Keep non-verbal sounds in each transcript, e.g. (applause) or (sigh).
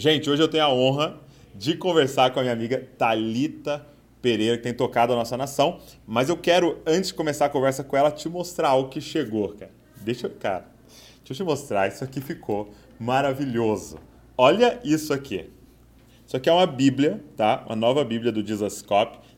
Gente, hoje eu tenho a honra de conversar com a minha amiga Talita Pereira, que tem tocado a nossa nação. Mas eu quero, antes de começar a conversa com ela, te mostrar algo que chegou, cara. Deixa eu, cara, deixa eu te mostrar. Isso aqui ficou maravilhoso. Olha isso aqui. Isso aqui é uma Bíblia, tá? Uma nova Bíblia do Jesus.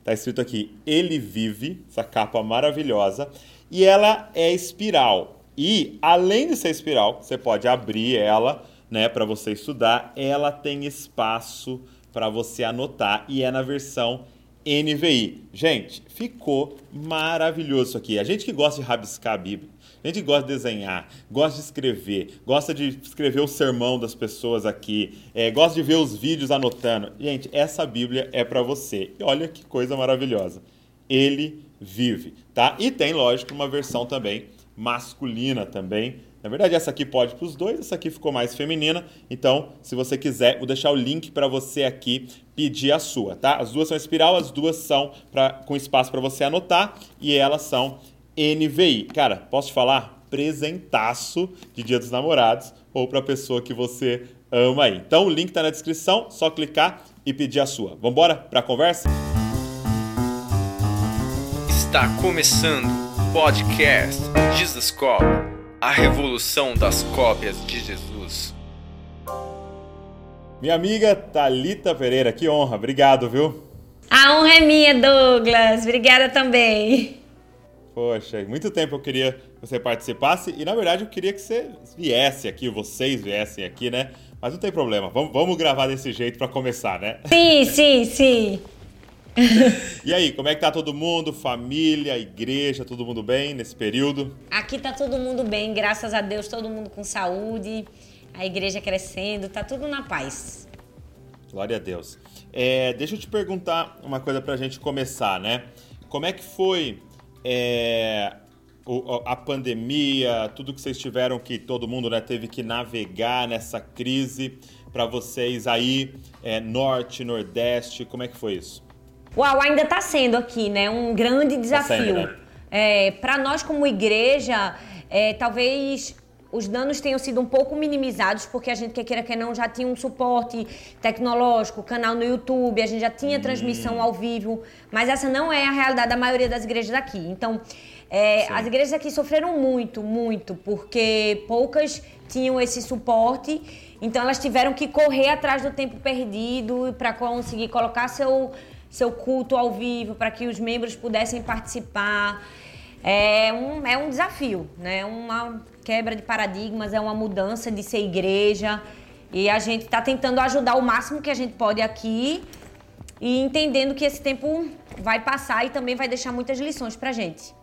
Tá escrito aqui, Ele vive, essa capa maravilhosa. E ela é espiral. E, além de ser espiral, você pode abrir ela, né, para você estudar. Ela tem espaço para você anotar e é na versão NVI. Gente, ficou maravilhoso isso aqui. A gente que gosta de rabiscar a Bíblia, a gente gosta de desenhar, gosta de escrever, gosta de escrever o sermão das pessoas aqui, é, gosta de ver os vídeos anotando. Gente, essa Bíblia é para você. E olha que coisa maravilhosa. Ele vive, tá? E tem, lógico, uma versão também masculina também. Na verdade, essa aqui pode para os dois, essa aqui ficou mais feminina. Então, se você quiser, vou deixar o link para você aqui pedir a sua, tá? As duas são espiral, as duas são pra, com espaço para você anotar e elas são NVI. Cara, posso te falar? Presentaço de Dia dos Namorados ou para a pessoa que você ama aí. Então, o link está na descrição, só clicar e pedir a sua. Vamos embora para a conversa? Está começando o podcast Jesus Cop, a revolução das cópias de Jesus. Minha amiga Talita Pereira, que honra, obrigado, viu? A honra é minha, Douglas. Obrigada também. Poxa, muito tempo eu queria que você participasse e na verdade eu queria que você viesse aqui, vocês viessem aqui, né? Mas não tem problema, vamos, vamos gravar desse jeito para começar, né? Sim, sim, sim. (laughs) e aí, como é que tá todo mundo? Família, igreja, todo mundo bem nesse período? Aqui tá todo mundo bem, graças a Deus, todo mundo com saúde, a igreja crescendo, tá tudo na paz. Glória a Deus. É, deixa eu te perguntar uma coisa pra gente começar, né? Como é que foi é, a pandemia, tudo que vocês tiveram que todo mundo né, teve que navegar nessa crise para vocês aí, é, norte, nordeste, como é que foi isso? Uau, ainda está sendo aqui, né? Um grande desafio. Tá né? é, para nós como igreja, é, talvez os danos tenham sido um pouco minimizados, porque a gente, quer queira que não, já tinha um suporte tecnológico, canal no YouTube, a gente já tinha hum. transmissão ao vivo, mas essa não é a realidade da maioria das igrejas aqui. Então, é, as igrejas aqui sofreram muito, muito, porque poucas tinham esse suporte, então elas tiveram que correr atrás do tempo perdido para conseguir colocar seu, seu culto ao vivo, para que os membros pudessem participar. É um, é um desafio, né? Uma quebra de paradigmas, é uma mudança de ser igreja. E a gente está tentando ajudar o máximo que a gente pode aqui e entendendo que esse tempo vai passar e também vai deixar muitas lições para gente.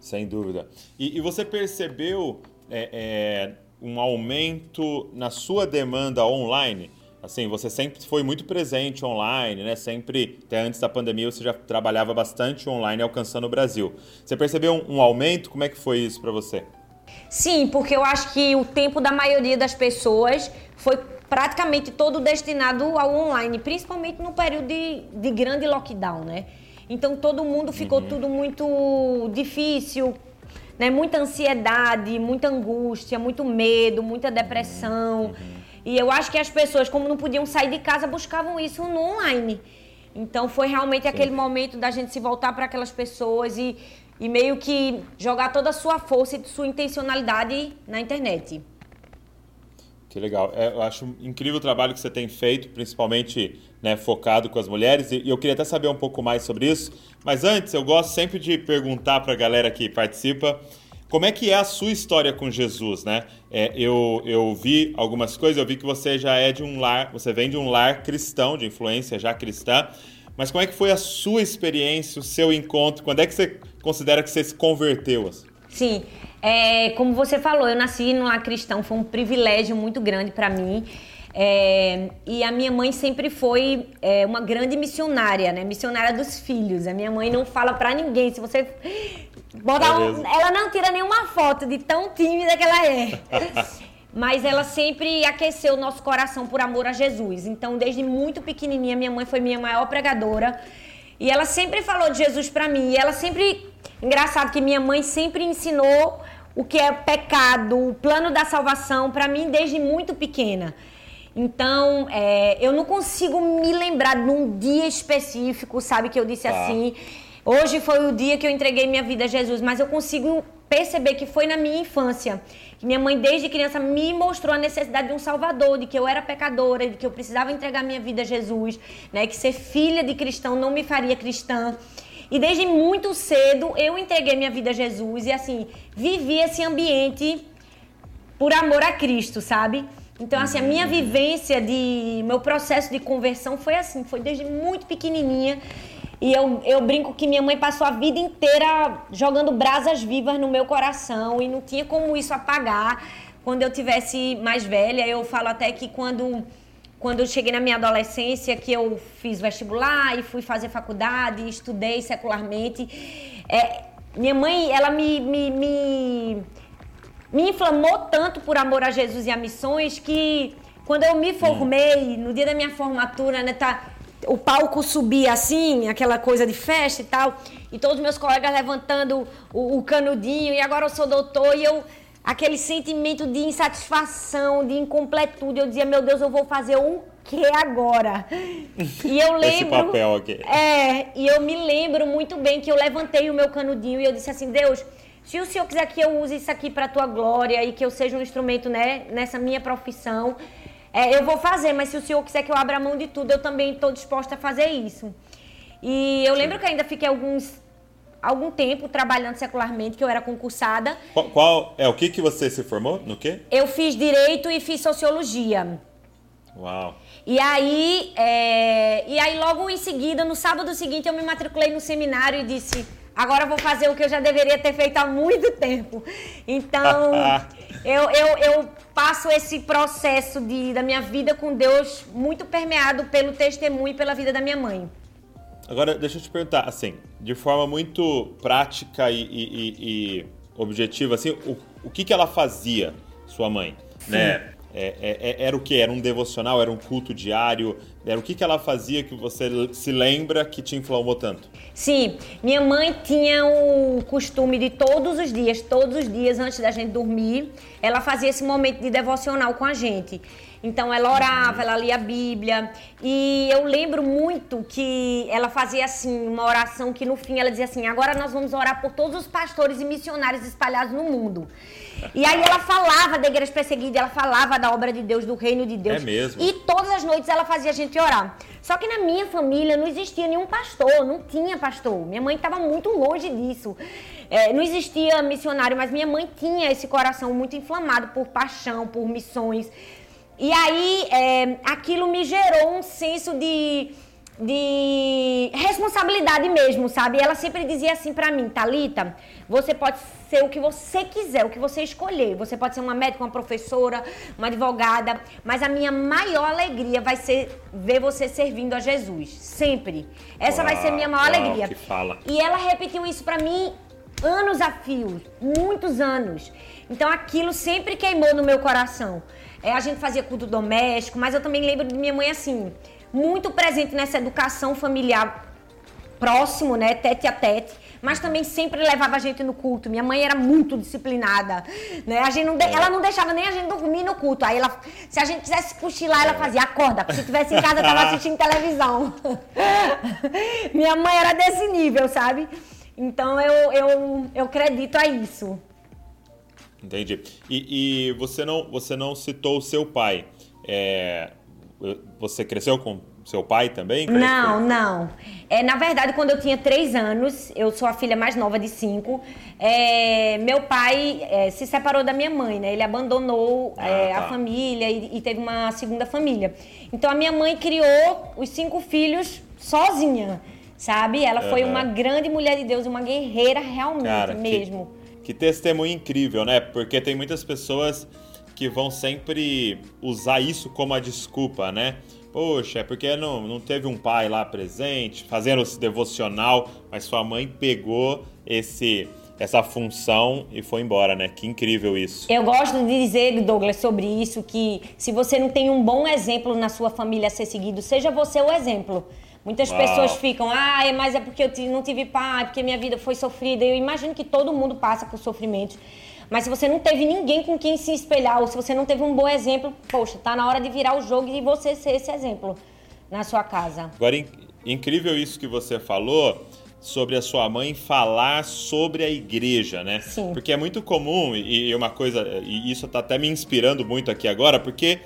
Sem dúvida. E, e você percebeu é, é, um aumento na sua demanda online? Assim, você sempre foi muito presente online, né? Sempre, até antes da pandemia, você já trabalhava bastante online alcançando o Brasil. Você percebeu um, um aumento? Como é que foi isso para você? Sim, porque eu acho que o tempo da maioria das pessoas foi praticamente todo destinado ao online, principalmente no período de, de grande lockdown, né? Então todo mundo ficou uhum. tudo muito difícil, né? Muita ansiedade, muita angústia, muito medo, muita depressão. Uhum. E eu acho que as pessoas, como não podiam sair de casa, buscavam isso no online. Então foi realmente Sim. aquele momento da gente se voltar para aquelas pessoas e, e meio que jogar toda a sua força e sua intencionalidade na internet. Que legal. É, eu acho incrível o trabalho que você tem feito, principalmente né, focado com as mulheres. E eu queria até saber um pouco mais sobre isso. Mas antes, eu gosto sempre de perguntar para a galera que participa como é que é a sua história com Jesus, né? É, eu, eu vi algumas coisas, eu vi que você já é de um lar, você vem de um lar cristão, de influência já cristã, mas como é que foi a sua experiência, o seu encontro? Quando é que você considera que você se converteu? Assim? Sim, é, como você falou, eu nasci num lar cristão, foi um privilégio muito grande para mim. É, e a minha mãe sempre foi é, uma grande missionária, né? Missionária dos filhos. A minha mãe não fala para ninguém. Se você Bota um, ela não tira nenhuma foto de tão tímida que ela é. (laughs) Mas ela sempre aqueceu o nosso coração por amor a Jesus. Então, desde muito pequenininha, minha mãe foi minha maior pregadora. E ela sempre falou de Jesus para mim. E ela sempre. Engraçado que minha mãe sempre ensinou o que é pecado, o plano da salvação para mim desde muito pequena. Então, é, eu não consigo me lembrar de um dia específico, sabe, que eu disse tá. assim. Hoje foi o dia que eu entreguei minha vida a Jesus, mas eu consigo perceber que foi na minha infância. Que minha mãe, desde criança, me mostrou a necessidade de um Salvador, de que eu era pecadora, de que eu precisava entregar minha vida a Jesus, né? Que ser filha de cristão não me faria cristã. E desde muito cedo eu entreguei minha vida a Jesus e assim, vivi esse ambiente por amor a Cristo, sabe? Então, assim, a minha vivência de. meu processo de conversão foi assim, foi desde muito pequenininha. E eu, eu brinco que minha mãe passou a vida inteira jogando brasas vivas no meu coração e não tinha como isso apagar. Quando eu tivesse mais velha, eu falo até que quando, quando eu cheguei na minha adolescência, que eu fiz vestibular e fui fazer faculdade, estudei secularmente, é, minha mãe, ela me, me, me, me inflamou tanto por amor a Jesus e a missões que quando eu me formei, no dia da minha formatura, né, tá o palco subia assim, aquela coisa de festa e tal, e todos meus colegas levantando o, o canudinho, e agora eu sou doutor, e eu aquele sentimento de insatisfação, de incompletude. Eu dizia, meu Deus, eu vou fazer o que agora? E eu lembro. Esse papel aqui. É, e eu me lembro muito bem que eu levantei o meu canudinho e eu disse assim, Deus. Se o Senhor quiser que eu use isso aqui para a tua glória e que eu seja um instrumento né, nessa minha profissão, é, eu vou fazer, mas se o senhor quiser que eu abra mão de tudo, eu também estou disposta a fazer isso. E eu lembro que ainda fiquei alguns algum tempo trabalhando secularmente, que eu era concursada. Qual, qual, é o que que você se formou? No quê? Eu fiz direito e fiz sociologia. Uau. E aí, é, e aí logo em seguida, no sábado seguinte, eu me matriculei no seminário e disse: agora vou fazer o que eu já deveria ter feito há muito tempo. Então, (laughs) eu, eu, eu passo esse processo de, da minha vida com Deus muito permeado pelo testemunho e pela vida da minha mãe. Agora, deixa eu te perguntar, assim, de forma muito prática e, e, e objetiva, assim, o, o que, que ela fazia, sua mãe, Sim. né? É, é, é, era o que? Era um devocional? Era um culto diário? Era o que, que ela fazia que você se lembra que te inflamou tanto? Sim, minha mãe tinha o costume de todos os dias, todos os dias antes da gente dormir, ela fazia esse momento de devocional com a gente. Então ela orava, ela lia a Bíblia. E eu lembro muito que ela fazia assim, uma oração que no fim ela dizia assim: agora nós vamos orar por todos os pastores e missionários espalhados no mundo. E aí ela falava da igreja perseguida, ela falava da obra de Deus, do reino de Deus. É mesmo. E todas as noites ela fazia a gente orar. Só que na minha família não existia nenhum pastor, não tinha pastor. Minha mãe estava muito longe disso. É, não existia missionário, mas minha mãe tinha esse coração muito inflamado por paixão, por missões. E aí é, aquilo me gerou um senso de, de responsabilidade mesmo, sabe? Ela sempre dizia assim para mim, Talita, você pode ser o que você quiser, o que você escolher. Você pode ser uma médica, uma professora, uma advogada, mas a minha maior alegria vai ser ver você servindo a Jesus, sempre. Essa uau, vai ser a minha maior uau, alegria. Que fala. E ela repetiu isso para mim anos a fio, muitos anos. Então aquilo sempre queimou no meu coração. É, a gente fazia culto doméstico, mas eu também lembro de minha mãe assim, muito presente nessa educação familiar próximo, né, tete a tete, mas também sempre levava a gente no culto. Minha mãe era muito disciplinada, né? A gente não de... é. ela não deixava nem a gente dormir no culto. Aí ela, se a gente quisesse cochilar, ela é. fazia acorda. Se tivesse em casa, tava (laughs) assistindo televisão. (laughs) Minha mãe era desse nível, sabe? Então eu eu, eu acredito a isso. Entendi. E, e, você, não, você não citou o seu pai. É, você cresceu com seu pai também? Não, não. É, na verdade, quando eu tinha três anos, eu sou a filha mais nova de cinco, é, meu pai é, se separou da minha mãe, né? Ele abandonou ah, é, tá. a família e, e, teve uma segunda família. Então, a minha mãe criou os cinco filhos sozinha, sabe? Ela uhum. foi uma grande mulher de Deus, uma guerreira realmente Cara, mesmo. Que que testemunho incrível, né? Porque tem muitas pessoas que vão sempre usar isso como a desculpa, né? Poxa, é porque não, não teve um pai lá presente, fazendo esse devocional, mas sua mãe pegou esse essa função e foi embora, né? Que incrível isso. Eu gosto de dizer, Douglas, sobre isso, que se você não tem um bom exemplo na sua família a ser seguido, seja você o exemplo. Muitas Uau. pessoas ficam, ah, mas é porque eu não tive pai, porque minha vida foi sofrida. Eu imagino que todo mundo passa por sofrimentos. Mas se você não teve ninguém com quem se espelhar, ou se você não teve um bom exemplo, poxa, tá na hora de virar o jogo e você ser esse exemplo na sua casa. Agora, incrível isso que você falou sobre a sua mãe falar sobre a igreja, né? Sim. Porque é muito comum, e uma coisa, e isso tá até me inspirando muito aqui agora, porque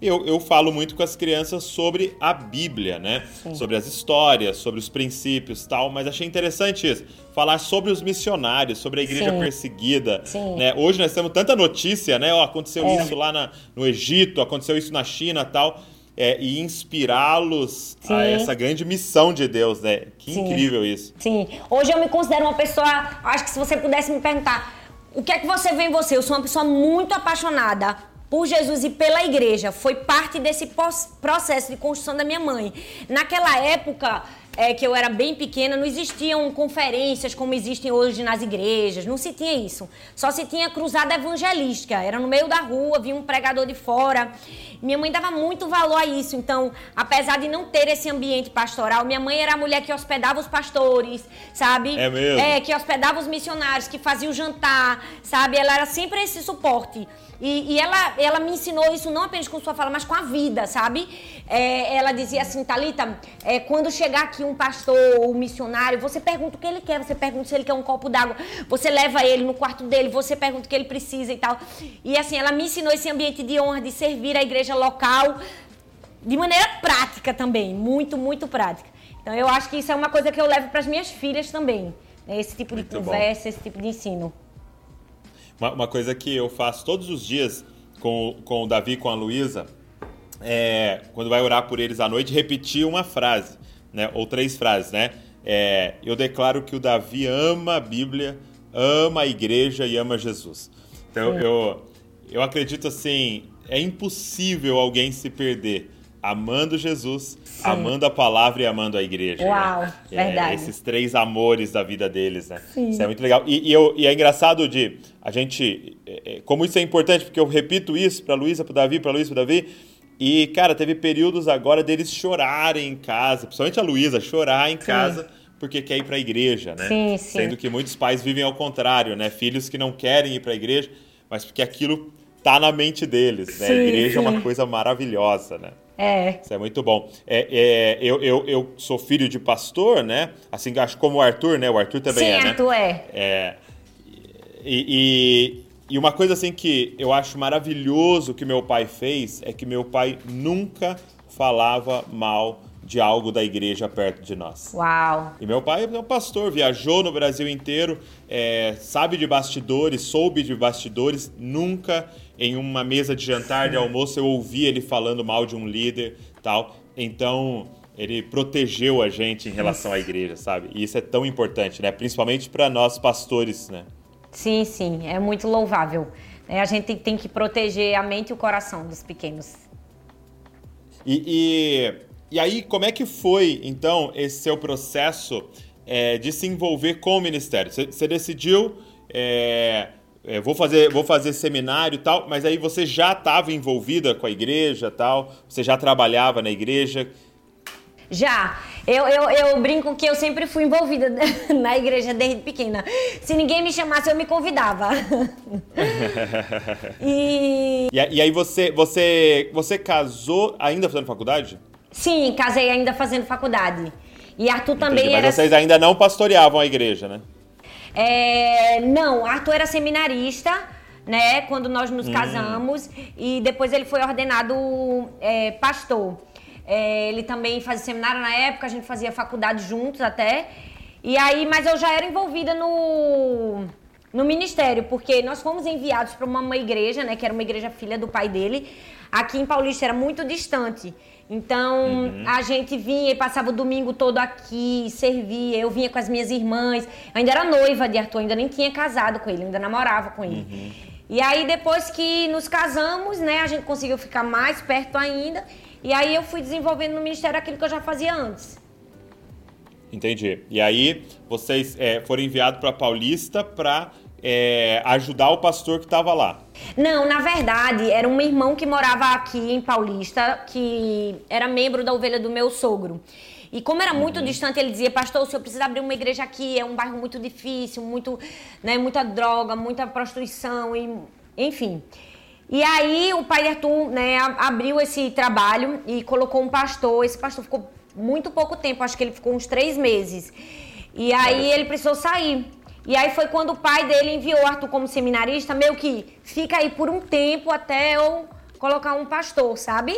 eu, eu falo muito com as crianças sobre a Bíblia, né? Sim. Sobre as histórias, sobre os princípios tal, mas achei interessante isso. Falar sobre os missionários, sobre a igreja Sim. perseguida. Sim. Né? Hoje nós temos tanta notícia, né? Oh, aconteceu é. isso lá na, no Egito, aconteceu isso na China tal é, e inspirá-los a essa grande missão de Deus, né? Que incrível isso. Sim. Hoje eu me considero uma pessoa, acho que se você pudesse me perguntar, o que é que você vê em você? Eu sou uma pessoa muito apaixonada por Jesus e pela igreja. Foi parte desse processo de construção da minha mãe. Naquela época, é, que eu era bem pequena, não existiam conferências como existem hoje nas igrejas, não se tinha isso. Só se tinha cruzada evangelística, era no meio da rua, vinha um pregador de fora. Minha mãe dava muito valor a isso, então, apesar de não ter esse ambiente pastoral, minha mãe era a mulher que hospedava os pastores, sabe? É mesmo? É, que hospedava os missionários, que fazia o jantar, sabe? Ela era sempre esse suporte. E, e, ela, ela me ensinou isso não apenas com sua fala, mas com a vida, sabe? É, ela dizia assim, Thalita, é, quando chegar aqui um pastor ou um missionário, você pergunta o que ele quer, você pergunta se ele quer um copo d'água, você leva ele no quarto dele, você pergunta o que ele precisa e tal. E assim, ela me ensinou esse ambiente de honra, de servir a igreja local de maneira prática também, muito, muito prática. Então eu acho que isso é uma coisa que eu levo para as minhas filhas também, né? esse tipo de muito conversa, bom. esse tipo de ensino. Uma, uma, coisa que eu faço todos os dias com, com o Davi e com a Luísa é, quando vai orar por eles à noite, repetir uma frase, né? Ou três frases, né? É, eu declaro que o Davi ama a Bíblia, ama a igreja e ama Jesus. Então eu, eu acredito assim, é impossível alguém se perder amando Jesus, Sim. amando a palavra e amando a igreja. Né? Uau, né? verdade. É, esses três amores da vida deles, né? Sim. Isso é muito legal. E, e, eu, e é engraçado de a gente, é, é como isso é importante, porque eu repito isso para Luísa, para Davi, para Luísa, para Davi. E, cara, teve períodos agora deles chorarem em casa, principalmente a Luísa, chorar em sim. casa porque quer ir para a igreja, né? Sim, sim. Sendo que muitos pais vivem ao contrário, né? Filhos que não querem ir para a igreja, mas porque aquilo tá na mente deles, né? Sim, a igreja é uma coisa maravilhosa, né? É. Isso é muito bom. É, é, eu, eu, eu sou filho de pastor, né? Assim, acho como o Arthur, né? O Arthur também Sim, é, né? Arthur é. É. E, e, e uma coisa assim que eu acho maravilhoso que meu pai fez é que meu pai nunca falava mal de algo da igreja perto de nós. Uau! E meu pai é um pastor, viajou no Brasil inteiro, é, sabe de bastidores, soube de bastidores, nunca em uma mesa de jantar, de almoço, eu ouvi ele falando mal de um líder tal. Então, ele protegeu a gente em relação à igreja, sabe? E isso é tão importante, né? Principalmente para nós pastores, né? Sim, sim, é muito louvável. É, a gente tem que proteger a mente e o coração dos pequenos. E, e e aí, como é que foi, então, esse seu processo é, de se envolver com o ministério? Você decidiu, é, é, vou, fazer, vou fazer seminário e tal, mas aí você já estava envolvida com a igreja tal? Você já trabalhava na igreja? Já. Eu, eu, eu brinco que eu sempre fui envolvida (laughs) na igreja desde pequena. Se ninguém me chamasse, eu me convidava. (laughs) e... e aí você, você, você casou ainda fazendo faculdade? Sim, casei ainda fazendo faculdade. E Arthur também Entendi, mas era. Mas vocês ainda não pastoreavam a igreja, né? É, não, Arthur era seminarista, né? Quando nós nos hum. casamos. E depois ele foi ordenado é, pastor. É, ele também fazia seminário na época, a gente fazia faculdade juntos até. E aí, mas eu já era envolvida no, no ministério, porque nós fomos enviados para uma, uma igreja, né? Que era uma igreja filha do pai dele. Aqui em Paulista era muito distante. Então, uhum. a gente vinha e passava o domingo todo aqui, servia. Eu vinha com as minhas irmãs. Eu ainda era noiva de Arthur, ainda nem tinha casado com ele, ainda namorava com ele. Uhum. E aí, depois que nos casamos, né, a gente conseguiu ficar mais perto ainda. E aí, eu fui desenvolvendo no ministério aquilo que eu já fazia antes. Entendi. E aí, vocês é, foram enviados para Paulista para é, ajudar o pastor que estava lá. Não, na verdade, era um irmão que morava aqui em Paulista, que era membro da ovelha do meu sogro. E como era muito uhum. distante, ele dizia, pastor, o senhor precisa abrir uma igreja aqui, é um bairro muito difícil, muito, né, muita droga, muita prostituição, e, enfim. E aí o pai de Arthur né, abriu esse trabalho e colocou um pastor. Esse pastor ficou muito pouco tempo, acho que ele ficou uns três meses. E aí ele precisou sair. E aí foi quando o pai dele enviou Arthur como seminarista, meio que fica aí por um tempo até eu colocar um pastor, sabe?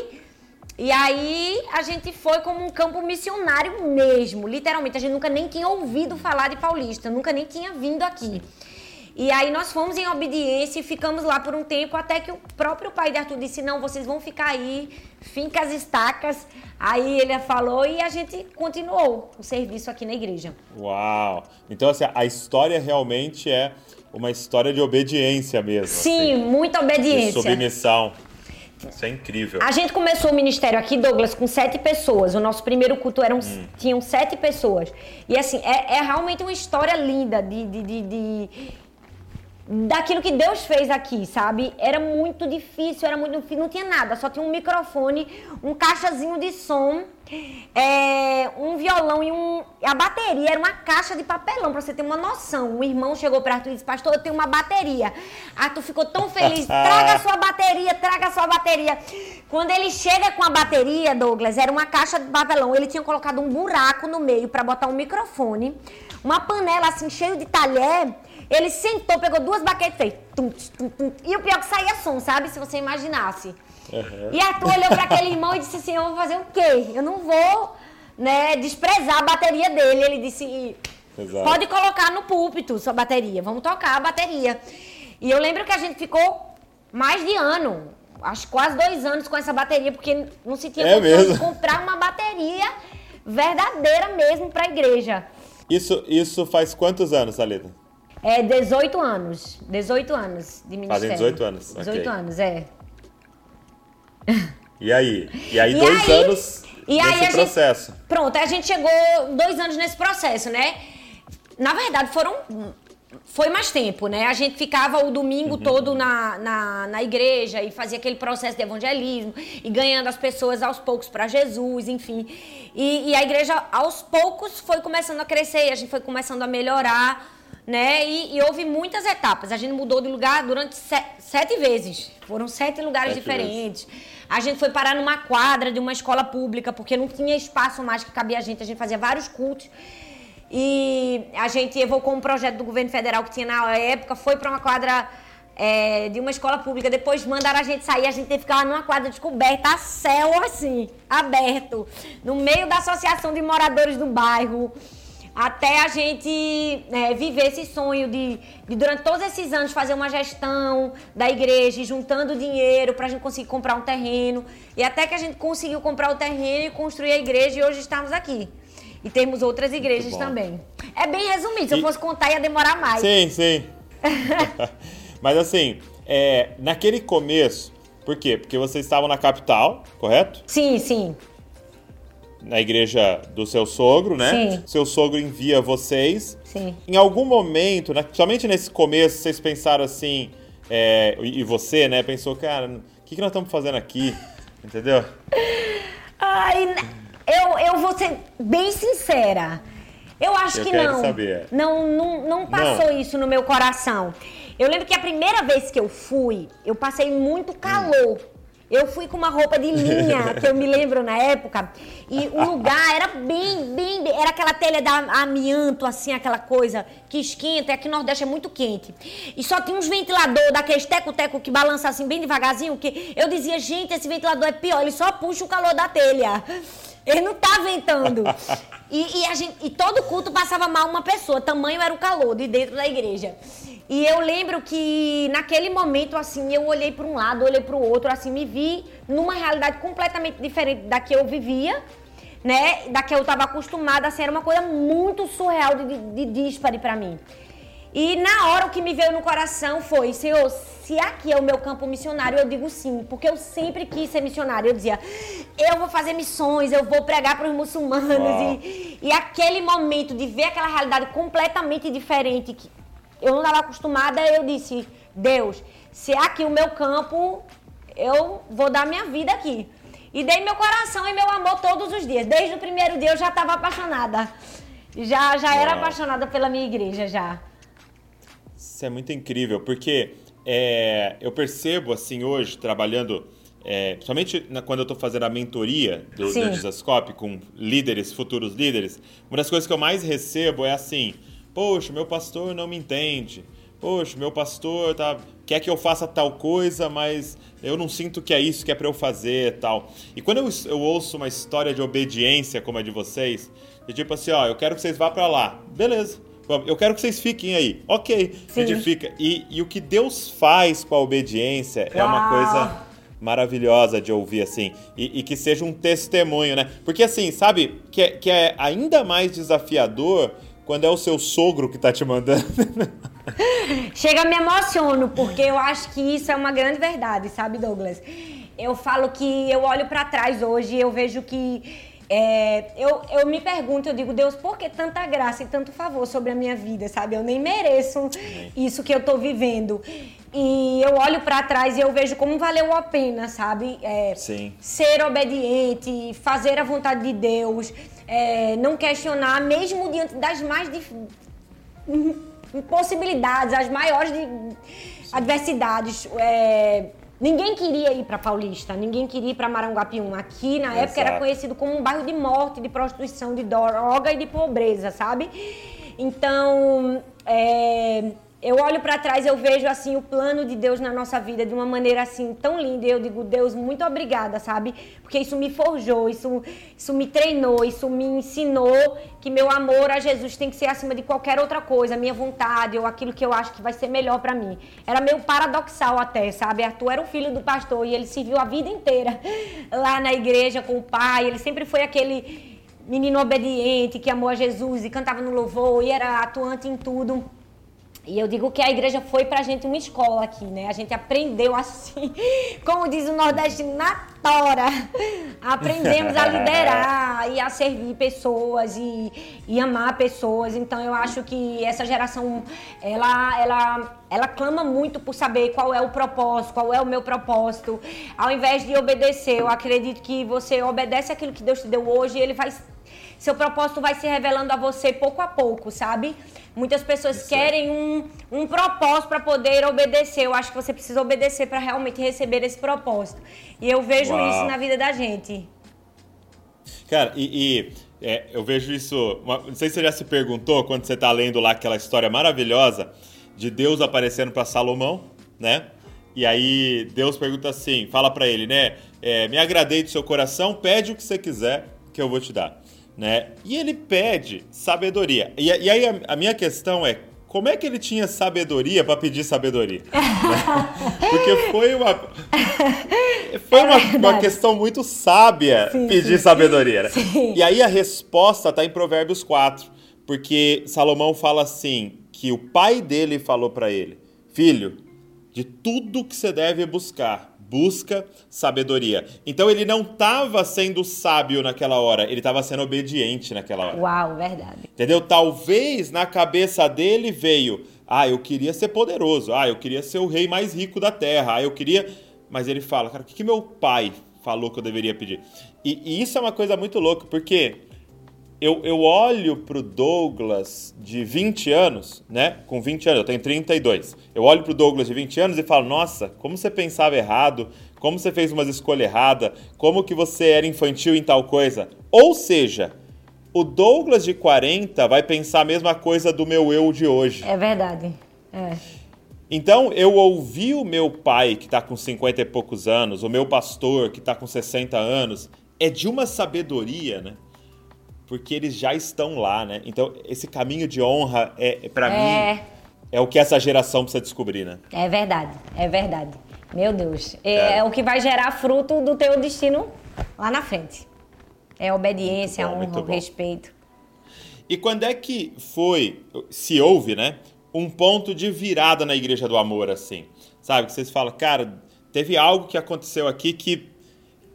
E aí a gente foi como um campo missionário mesmo, literalmente. A gente nunca nem tinha ouvido falar de Paulista, nunca nem tinha vindo aqui. E aí nós fomos em obediência e ficamos lá por um tempo até que o próprio pai de Arthur disse: "Não, vocês vão ficar aí, finca as estacas". Aí ele falou e a gente continuou o serviço aqui na igreja. Uau! Então assim, a história realmente é uma história de obediência mesmo. Sim, assim, muita obediência. De submissão. Isso é incrível. A gente começou o ministério aqui, Douglas, com sete pessoas. O nosso primeiro culto eram, hum. tinham sete pessoas. E assim, é, é realmente uma história linda de, de, de, de daquilo que Deus fez aqui, sabe? Era muito difícil, era muito não tinha nada, só tinha um microfone, um caixazinho de som, é, um violão e um. A bateria era uma caixa de papelão, pra você ter uma noção. O irmão chegou pra Arthur e disse: Pastor, eu tenho uma bateria. Arthur ficou tão feliz: (laughs) traga a sua bateria, traga a sua bateria. Quando ele chega com a bateria, Douglas, era uma caixa de papelão. Ele tinha colocado um buraco no meio para botar um microfone, uma panela assim, cheio de talher ele sentou, pegou duas baquetes e fez. Tum, tum, tum, e o pior é que saía som, sabe? Se você imaginasse. Uhum. E Arthur olhou para aquele irmão e disse assim: Eu vou fazer o quê? Eu não vou né, desprezar a bateria dele. Ele disse: Exato. Pode colocar no púlpito sua bateria, vamos tocar a bateria. E eu lembro que a gente ficou mais de ano, acho quase dois anos com essa bateria, porque não se tinha é de comprar uma bateria verdadeira mesmo para a igreja. Isso, isso faz quantos anos, Saleta? É 18 anos. 18 anos de ministério. Fazem 18 anos. 18 okay. anos, é. (laughs) E aí? E aí, e dois aí, anos e nesse aí processo. Gente, pronto, aí a gente chegou dois anos nesse processo, né? Na verdade, foram. Foi mais tempo, né? A gente ficava o domingo uhum. todo na, na, na, igreja e fazia aquele processo de evangelismo e ganhando as pessoas aos poucos para Jesus, enfim. E, e a igreja, aos poucos, foi começando a crescer e a gente foi começando a melhorar né? E, e, houve muitas etapas. A gente mudou de lugar durante sete, sete vezes. Foram sete lugares sete diferentes. Vezes. A gente foi parar numa quadra de uma escola pública, porque não tinha espaço mais que cabia a gente. A gente fazia vários cultos. E a gente evocou um projeto do governo federal que tinha na época, foi para uma quadra é, de uma escola pública. Depois mandaram a gente sair, a gente teve que ficar numa quadra descoberta, a céu assim, aberto, no meio da associação de moradores do bairro até a gente é, viver esse sonho de, de, durante todos esses anos, fazer uma gestão da igreja, juntando dinheiro para a gente conseguir comprar um terreno. E até que a gente conseguiu comprar o terreno e construir a igreja e hoje estamos aqui. E temos outras igrejas também. É bem resumido, se e... eu fosse contar ia demorar mais. Sim, sim. (laughs) Mas assim, é, naquele começo, por quê? Porque vocês estavam na capital, correto? Sim, sim na igreja do seu sogro, né? Sim. Seu sogro envia vocês. Sim. Em algum momento, né, somente nesse começo, vocês pensaram assim, é, e você, né, pensou, cara, o que, que nós estamos fazendo aqui? (laughs) Entendeu? Ai, eu, eu vou ser bem sincera. Eu acho eu que não. Saber. não. Não, não passou não. isso no meu coração. Eu lembro que a primeira vez que eu fui, eu passei muito calor. Hum. Eu fui com uma roupa de linha, (laughs) que eu me lembro na época, e o lugar era bem, bem, era aquela telha de amianto, assim, aquela coisa que esquenta, e aqui no Nordeste é muito quente. E só tinha uns ventilador daqueles teco-teco que balança assim bem devagarzinho, que eu dizia, gente, esse ventilador é pior, ele só puxa o calor da telha. Ele não tá ventando. (laughs) E, e, a gente, e todo culto passava mal uma pessoa, tamanho era o calor de dentro da igreja. E eu lembro que naquele momento, assim, eu olhei para um lado, olhei para o outro, assim, me vi numa realidade completamente diferente da que eu vivia, né? Da que eu estava acostumada, assim, era uma coisa muito surreal de, de, de dispare para mim. E na hora o que me veio no coração foi, Senhor, se aqui é o meu campo missionário, eu digo sim, porque eu sempre quis ser missionário. Eu dizia, eu vou fazer missões, eu vou pregar para os muçulmanos. E, e aquele momento de ver aquela realidade completamente diferente, que eu não estava acostumada, eu disse, Deus, se é aqui o meu campo, eu vou dar minha vida aqui. E dei meu coração e meu amor todos os dias. Desde o primeiro dia eu já estava apaixonada. Já, já era apaixonada pela minha igreja, já. Isso é muito incrível, porque é, eu percebo, assim, hoje, trabalhando, é, principalmente na, quando eu estou fazendo a mentoria do, do Dizascope com líderes, futuros líderes, uma das coisas que eu mais recebo é assim, poxa, meu pastor não me entende, poxa, meu pastor tá, quer que eu faça tal coisa, mas eu não sinto que é isso que é para eu fazer tal. E quando eu, eu ouço uma história de obediência como a de vocês, de tipo assim, ó, eu quero que vocês vá para lá. Beleza. Eu quero que vocês fiquem aí. Ok, Sim. a gente fica. E, e o que Deus faz com a obediência Uau. é uma coisa maravilhosa de ouvir, assim. E, e, que seja um testemunho, né? Porque, assim, sabe, que é, que é ainda mais desafiador quando é o seu sogro que tá te mandando. Chega, me emociono, porque eu acho que isso é uma grande verdade, sabe, Douglas? Eu falo que eu olho para trás hoje e eu vejo que é, eu, eu me pergunto, eu digo, Deus, por que tanta graça e tanto favor sobre a minha vida, sabe? Eu nem mereço isso que eu tô vivendo. E eu olho para trás e eu vejo como valeu a pena, sabe? É, Sim. Ser obediente, fazer a vontade de Deus, é, não questionar, mesmo diante das mais impossibilidades, as maiores adversidades. É, Ninguém queria ir para Paulista, ninguém queria ir para Maranguapium. Aqui, na Exato. época, era conhecido como um bairro de morte, de prostituição, de droga e de pobreza, sabe? Então, é, eu olho para trás, eu vejo assim o plano de Deus na nossa vida de uma maneira assim tão linda. E eu digo, Deus, muito obrigada, sabe? Porque isso me forjou, isso, isso me treinou, isso me ensinou que meu amor a Jesus tem que ser acima de qualquer outra coisa, minha vontade ou aquilo que eu acho que vai ser melhor para mim. Era meio paradoxal até, sabe? Arthur era o filho do pastor e ele serviu a vida inteira (laughs) lá na igreja com o pai. Ele sempre foi aquele menino obediente que amou a Jesus e cantava no louvor e era atuante em tudo. E eu digo que a igreja foi pra gente uma escola aqui, né? A gente aprendeu assim, (laughs) como diz o Nordeste, na tora. (laughs) Aprendemos a liderar e a servir pessoas e, e amar pessoas. Então eu acho que essa geração, ela, ela, ela clama muito por saber qual é o propósito, qual é o meu propósito. Ao invés de obedecer, eu acredito que você obedece aquilo que Deus te deu hoje e ele vai seu propósito vai se revelando a você pouco a pouco, sabe? Muitas pessoas Isso querem é. um, um propósito para poder obedecer. Eu acho que você precisa obedecer para realmente receber esse propósito. E eu vejo Uau. isso na vida da gente. Cara, e, e é, eu vejo isso. Não sei se você já se perguntou quando você está lendo lá aquela história maravilhosa de Deus aparecendo para Salomão, né? E aí Deus pergunta assim, fala para ele, né? É, me agradei do seu coração, pede o que você quiser que eu vou te dar né? E ele pede sabedoria. E, e aí a, a, minha questão é como é que ele tinha sabedoria para pedir sabedoria? (laughs) né? Porque foi uma foi uma, é uma questão muito sábia sim, pedir sim. sabedoria. Né? E aí a resposta está em Provérbios 4, porque Salomão fala assim que o pai dele falou para ele: "Filho, de tudo que você deve buscar, busca sabedoria. Então ele não estava sendo sábio naquela hora, ele estava sendo obediente naquela hora. Uau, verdade. Entendeu? Talvez na cabeça dele veio, ah, eu queria ser poderoso, ah, eu queria ser o rei mais rico da terra, ah, eu queria. Mas ele fala, cara, o que, que meu pai falou que eu deveria pedir? E, e isso é uma coisa muito louca, porque eu, eu olho pro Douglas de 20 anos, né? Com 20 anos, eu tenho 32. Eu olho pro Douglas de 20 anos e falo, nossa, como você pensava errado, como você fez umas escolhas erradas, como que você era infantil em tal coisa. Ou seja, o Douglas de 40 vai pensar a mesma coisa do meu eu de hoje. É verdade. É. Então, eu ouvi o meu pai, que está com 50 e poucos anos, o meu pastor, que está com 60 anos, é de uma sabedoria, né? Porque eles já estão lá, né? Então, esse caminho de honra, é, é para é... mim, é o que essa geração precisa descobrir, né? É verdade, é verdade. Meu Deus. É, é, é o que vai gerar fruto do teu destino lá na frente. É obediência, bom, honra, respeito. E quando é que foi, se houve, né? Um ponto de virada na Igreja do Amor, assim. Sabe? Que vocês falam, cara, teve algo que aconteceu aqui que,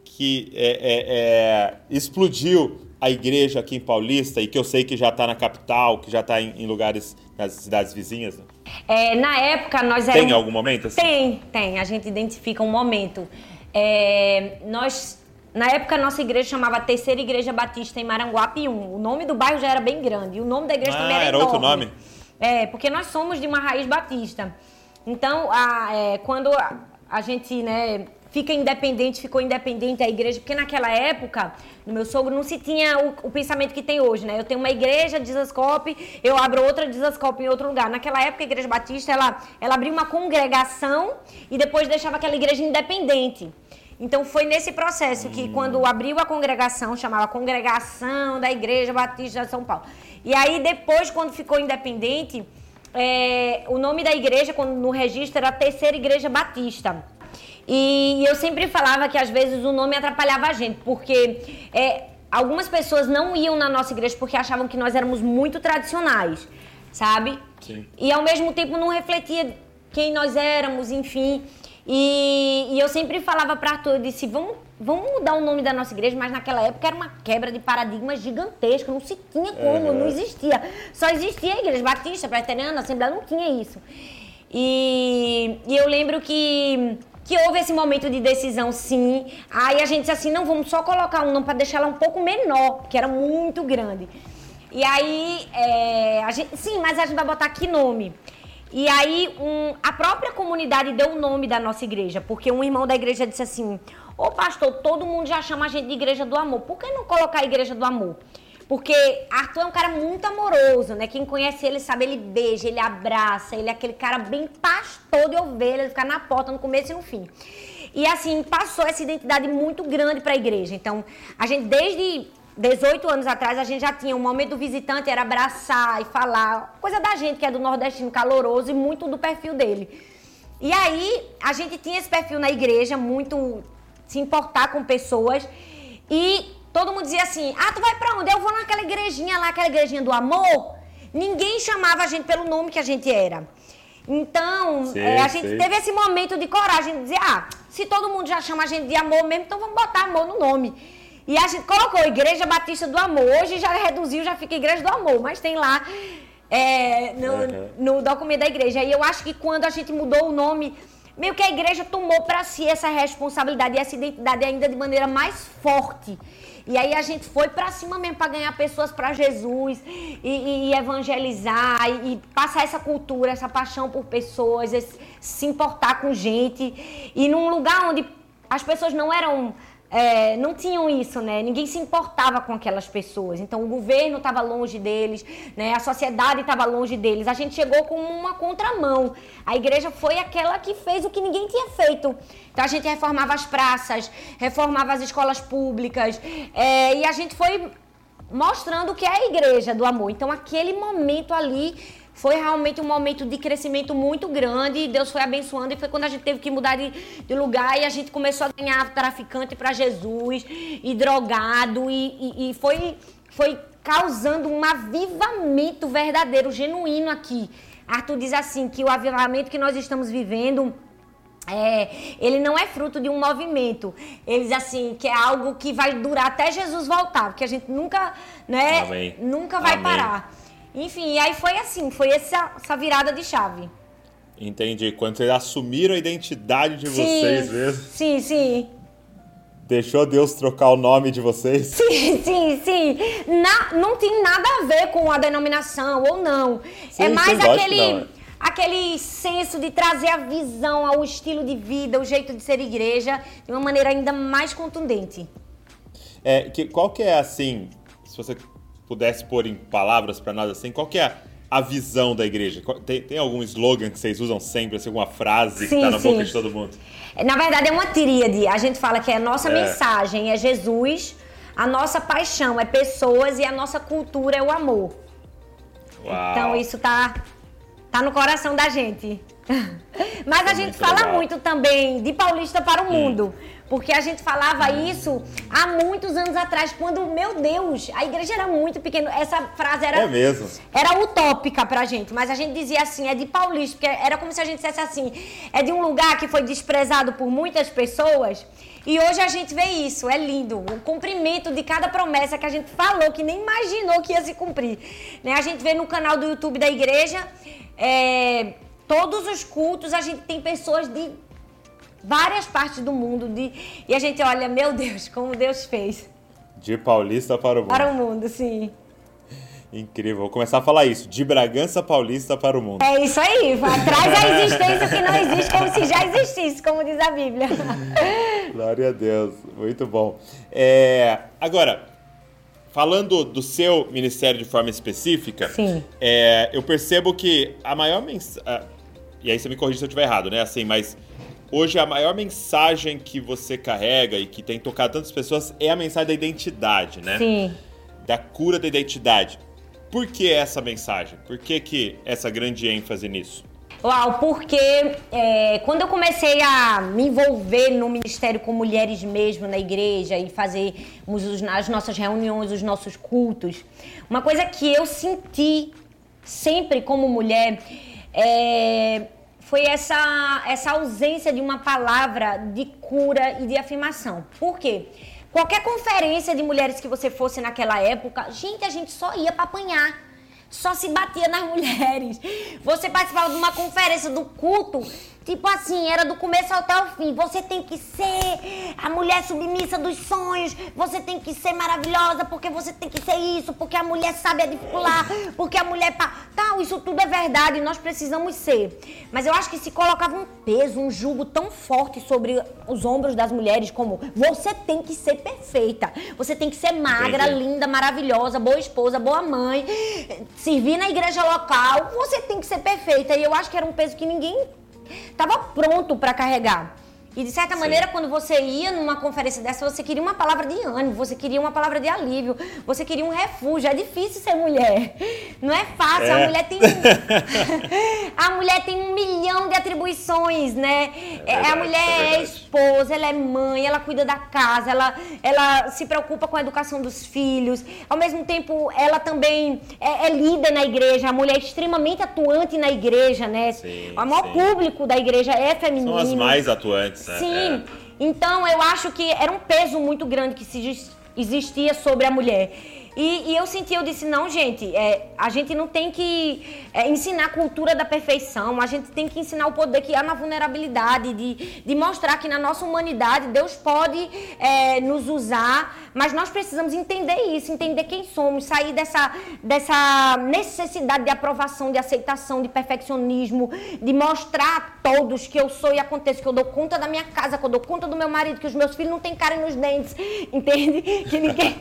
que é, é, é explodiu a igreja aqui em Paulista e que eu sei que já está na capital, que já está em, em, lugares nas cidades vizinhas? Né? É, na época nós éramos... Tem algum momento assim? Tem, tem. A gente identifica um momento. É, nós na época, a nossa igreja chamava Terceira Igreja Batista em Maranguape 1. O nome do bairro já era bem grande. E o nome da igreja ah, também era, era outro nome? É, porque nós somos de uma raiz batista. Então, a, é, quando a, a, gente né, fica independente, ficou independente a igreja, porque naquela época, no meu sogro, não se tinha o, o pensamento que tem hoje, né? Eu tenho uma igreja de Zascope, eu abro outra de Zascope em outro lugar. Naquela época, a igreja batista, ela, ela abria uma congregação e depois deixava aquela igreja independente. Então foi nesse processo que quando abriu a congregação, chamava Congregação da Igreja Batista de São Paulo. E aí depois, quando ficou independente, é, o nome da igreja, quando no registro, era Terceira Igreja Batista. E, eu sempre falava que às vezes o nome atrapalhava a gente, porque é, algumas pessoas não iam na nossa igreja porque achavam que nós éramos muito tradicionais, sabe? Sim. E ao mesmo tempo não refletia quem nós éramos, enfim. E, e eu sempre falava para Arthur, eu disse, vamos, vamos mudar o nome da nossa igreja, mas naquela época era uma quebra de paradigma gigantesca, não se tinha como, não existia. Só existia a igreja batista, presbiteriana, assembleia, não tinha isso. E, e eu lembro que que houve esse momento de decisão, sim. Aí a gente disse assim, não, vamos só colocar um nome para deixar ela um pouco menor, que era muito grande. E aí, é, a gente, sim, mas a gente vai botar que nome? E aí um, a própria comunidade deu o nome da nossa igreja, porque um irmão da igreja disse assim: Ô pastor, todo mundo já chama a gente de igreja do amor, por que não colocar a igreja do amor? Porque Arthur é um cara muito amoroso, né? Quem conhece ele sabe, ele beija, ele abraça, ele é aquele cara bem pastor de ovelha, ele fica na porta no começo e no fim. E assim, passou essa identidade muito grande para a igreja. Então, a gente desde 18 anos atrás, a gente já tinha um momento do visitante, era abraçar e falar. Coisa da gente, que é do nordestino caloroso e muito do perfil dele. E aí, a gente tinha esse perfil na igreja, muito se importar com pessoas. E todo mundo dizia assim: Ah, tu vai pra onde? Eu vou naquela igrejinha lá, aquela igrejinha do amor. Ninguém chamava a gente pelo nome que a gente era. Então, sim, é, a gente sim. teve esse momento de coragem de dizer: Ah, se todo mundo já chama a gente de amor mesmo, então vamos botar amor no nome. E a gente colocou Igreja Batista do Amor. Hoje já reduziu, já fica Igreja do Amor, mas tem lá é, no, uhum. no documento da igreja. E eu acho que quando a gente mudou o nome, meio que a igreja tomou para si essa responsabilidade e essa identidade ainda de maneira mais forte. E aí a gente foi para cima mesmo para ganhar pessoas para Jesus e, e, e evangelizar e, e, passar essa cultura, essa paixão por pessoas, esse, se importar com gente. E num lugar onde as pessoas não eram é, não tinham isso, né? Ninguém se importava com aquelas pessoas. Então o governo estava longe deles, né? A sociedade estava longe deles. A gente chegou com uma contramão. A igreja foi aquela que fez o que ninguém tinha feito. Então a gente reformava as praças, reformava as escolas públicas é, e a gente foi mostrando o que é a igreja do amor. Então aquele momento ali foi realmente um momento de crescimento muito grande. E Deus foi abençoando. E foi quando a gente teve que mudar de, de lugar e a gente começou a ganhar traficante para Jesus e drogado. E, e, e, foi, foi causando um avivamento verdadeiro, genuíno aqui. Arthur diz assim: que o avivamento que nós estamos vivendo. É, ele não é fruto de um movimento. Eles assim, que é algo que vai durar até Jesus voltar, porque a gente nunca, né, Amém. nunca vai Amém. parar. Enfim, e aí foi assim, foi essa, essa virada de chave. Entendi. Quando vocês assumiram a identidade de sim, vocês mesmo. Sim, sim. Deixou Deus trocar o nome de vocês? Sim, sim, sim. Na, não tem nada a ver com a denominação ou não. Sim, é mais sim, aquele, não. aquele senso de trazer a visão ao estilo de vida, o jeito de ser igreja, de uma maneira ainda mais contundente. É, que, qual que é assim, se você pudesse pôr em palavras para nós assim, qual que é a visão da igreja? Tem, tem algum slogan que vocês usam sempre, assim, alguma frase sim, que está na sim. boca de todo mundo? Na verdade é uma tríade. A gente fala que a nossa é. mensagem é Jesus, a nossa paixão é pessoas e a nossa cultura é o amor. Uau. Então isso tá, tá no coração da gente. (laughs) Mas é a gente fala legal. muito também de paulista para o hum. Porque a gente falava isso há muitos anos atrás, quando, meu Deus, a igreja era muito pequena. Essa frase era, é mesmo. era utópica pra gente, mas a gente dizia assim, é de paulista, porque era como se a gente dissesse assim, é de um lugar que foi desprezado por muitas pessoas. E hoje a gente vê isso, é lindo. O cumprimento de cada promessa que a gente falou, que nem imaginou que ia se cumprir. Né? A gente vê no canal do YouTube da igreja, é, todos os cultos, a gente tem pessoas de várias partes do mundo. De, e a gente olha, meu Deus, como Deus fez. De Paulista para o mundo. Para o mundo, sim. Incrível. Vou começar a falar isso. De Bragança Paulista para o mundo. É isso aí. Traz a existência que não existe como se já existisse, como diz a Bíblia. (laughs) Glória a Deus. Muito bom. É, agora, falando do seu ministério de forma específica, é, eu percebo que a maior mensagem. E aí você me corrige se eu estiver errado, né? Assim, mas hoje a maior mensagem que você carrega e que tem tocado tantas pessoas é a mensagem da identidade, né? Sim. Da cura da identidade. Por que essa mensagem? Por que, que essa grande ênfase nisso? Uau, porque é, quando eu comecei a me envolver no ministério com mulheres mesmo na igreja e fazermos as nossas reuniões, os nossos cultos, uma coisa que eu senti sempre como mulher é, foi essa, essa ausência de uma palavra de cura e de afirmação. Por quê? Qualquer conferência de mulheres que você fosse naquela época, gente, a gente só ia para apanhar. Só se batia nas (laughs) mulheres. Você participava de uma conferência do culto Tipo assim, era do começo até o fim. Você tem que ser a mulher submissa dos sonhos. Você tem que ser maravilhosa porque você tem que ser isso. Porque a mulher sabe articular. Porque a mulher. Pa... Tal, isso tudo é verdade. Nós precisamos ser. Mas eu acho que se colocava um peso, um jugo tão forte sobre os ombros das mulheres, como você tem que ser perfeita. Você tem que ser magra, Entendi. linda, maravilhosa, boa esposa, boa mãe. Servir na igreja local. Você tem que ser perfeita. E eu acho que era um peso que ninguém estava pronto para carregar. E de certa Sim. maneira, quando você ia numa conferência dessa, você queria uma palavra de ânimo, você queria uma palavra de alívio, você queria um refúgio. É difícil ser mulher. Não é fácil. É. A mulher tem. (laughs) a mulher tem um milhão de atribuições, né? É, é verdade, a mulher é, é, esposa, ela é mãe, ela cuida da casa, ela, ela se preocupa com a educação dos filhos. Ao mesmo tempo, ela também é, é líder na igreja, a mulher é extremamente atuante na igreja, né? Sim, o maior sim. público da igreja é feminino. São as mais atuantes. Né? Sim. É. Então eu acho que era um peso muito grande que se existia sobre a mulher. E, e, eu senti, eu disse, não, gente, é, a gente não tem que é, ensinar a cultura da perfeição, a gente tem que ensinar o poder que há na vulnerabilidade, de, de mostrar que na nossa humanidade Deus pode é, nos usar, mas nós precisamos entender isso, entender quem somos, sair dessa, dessa necessidade de aprovação, de aceitação, de perfeccionismo, de mostrar a todos que eu sou e aconteço, que eu dou conta da minha casa, que eu dou conta do meu marido, que os meus filhos não têm cara nos dentes, (laughs) entende? Que, ninguém,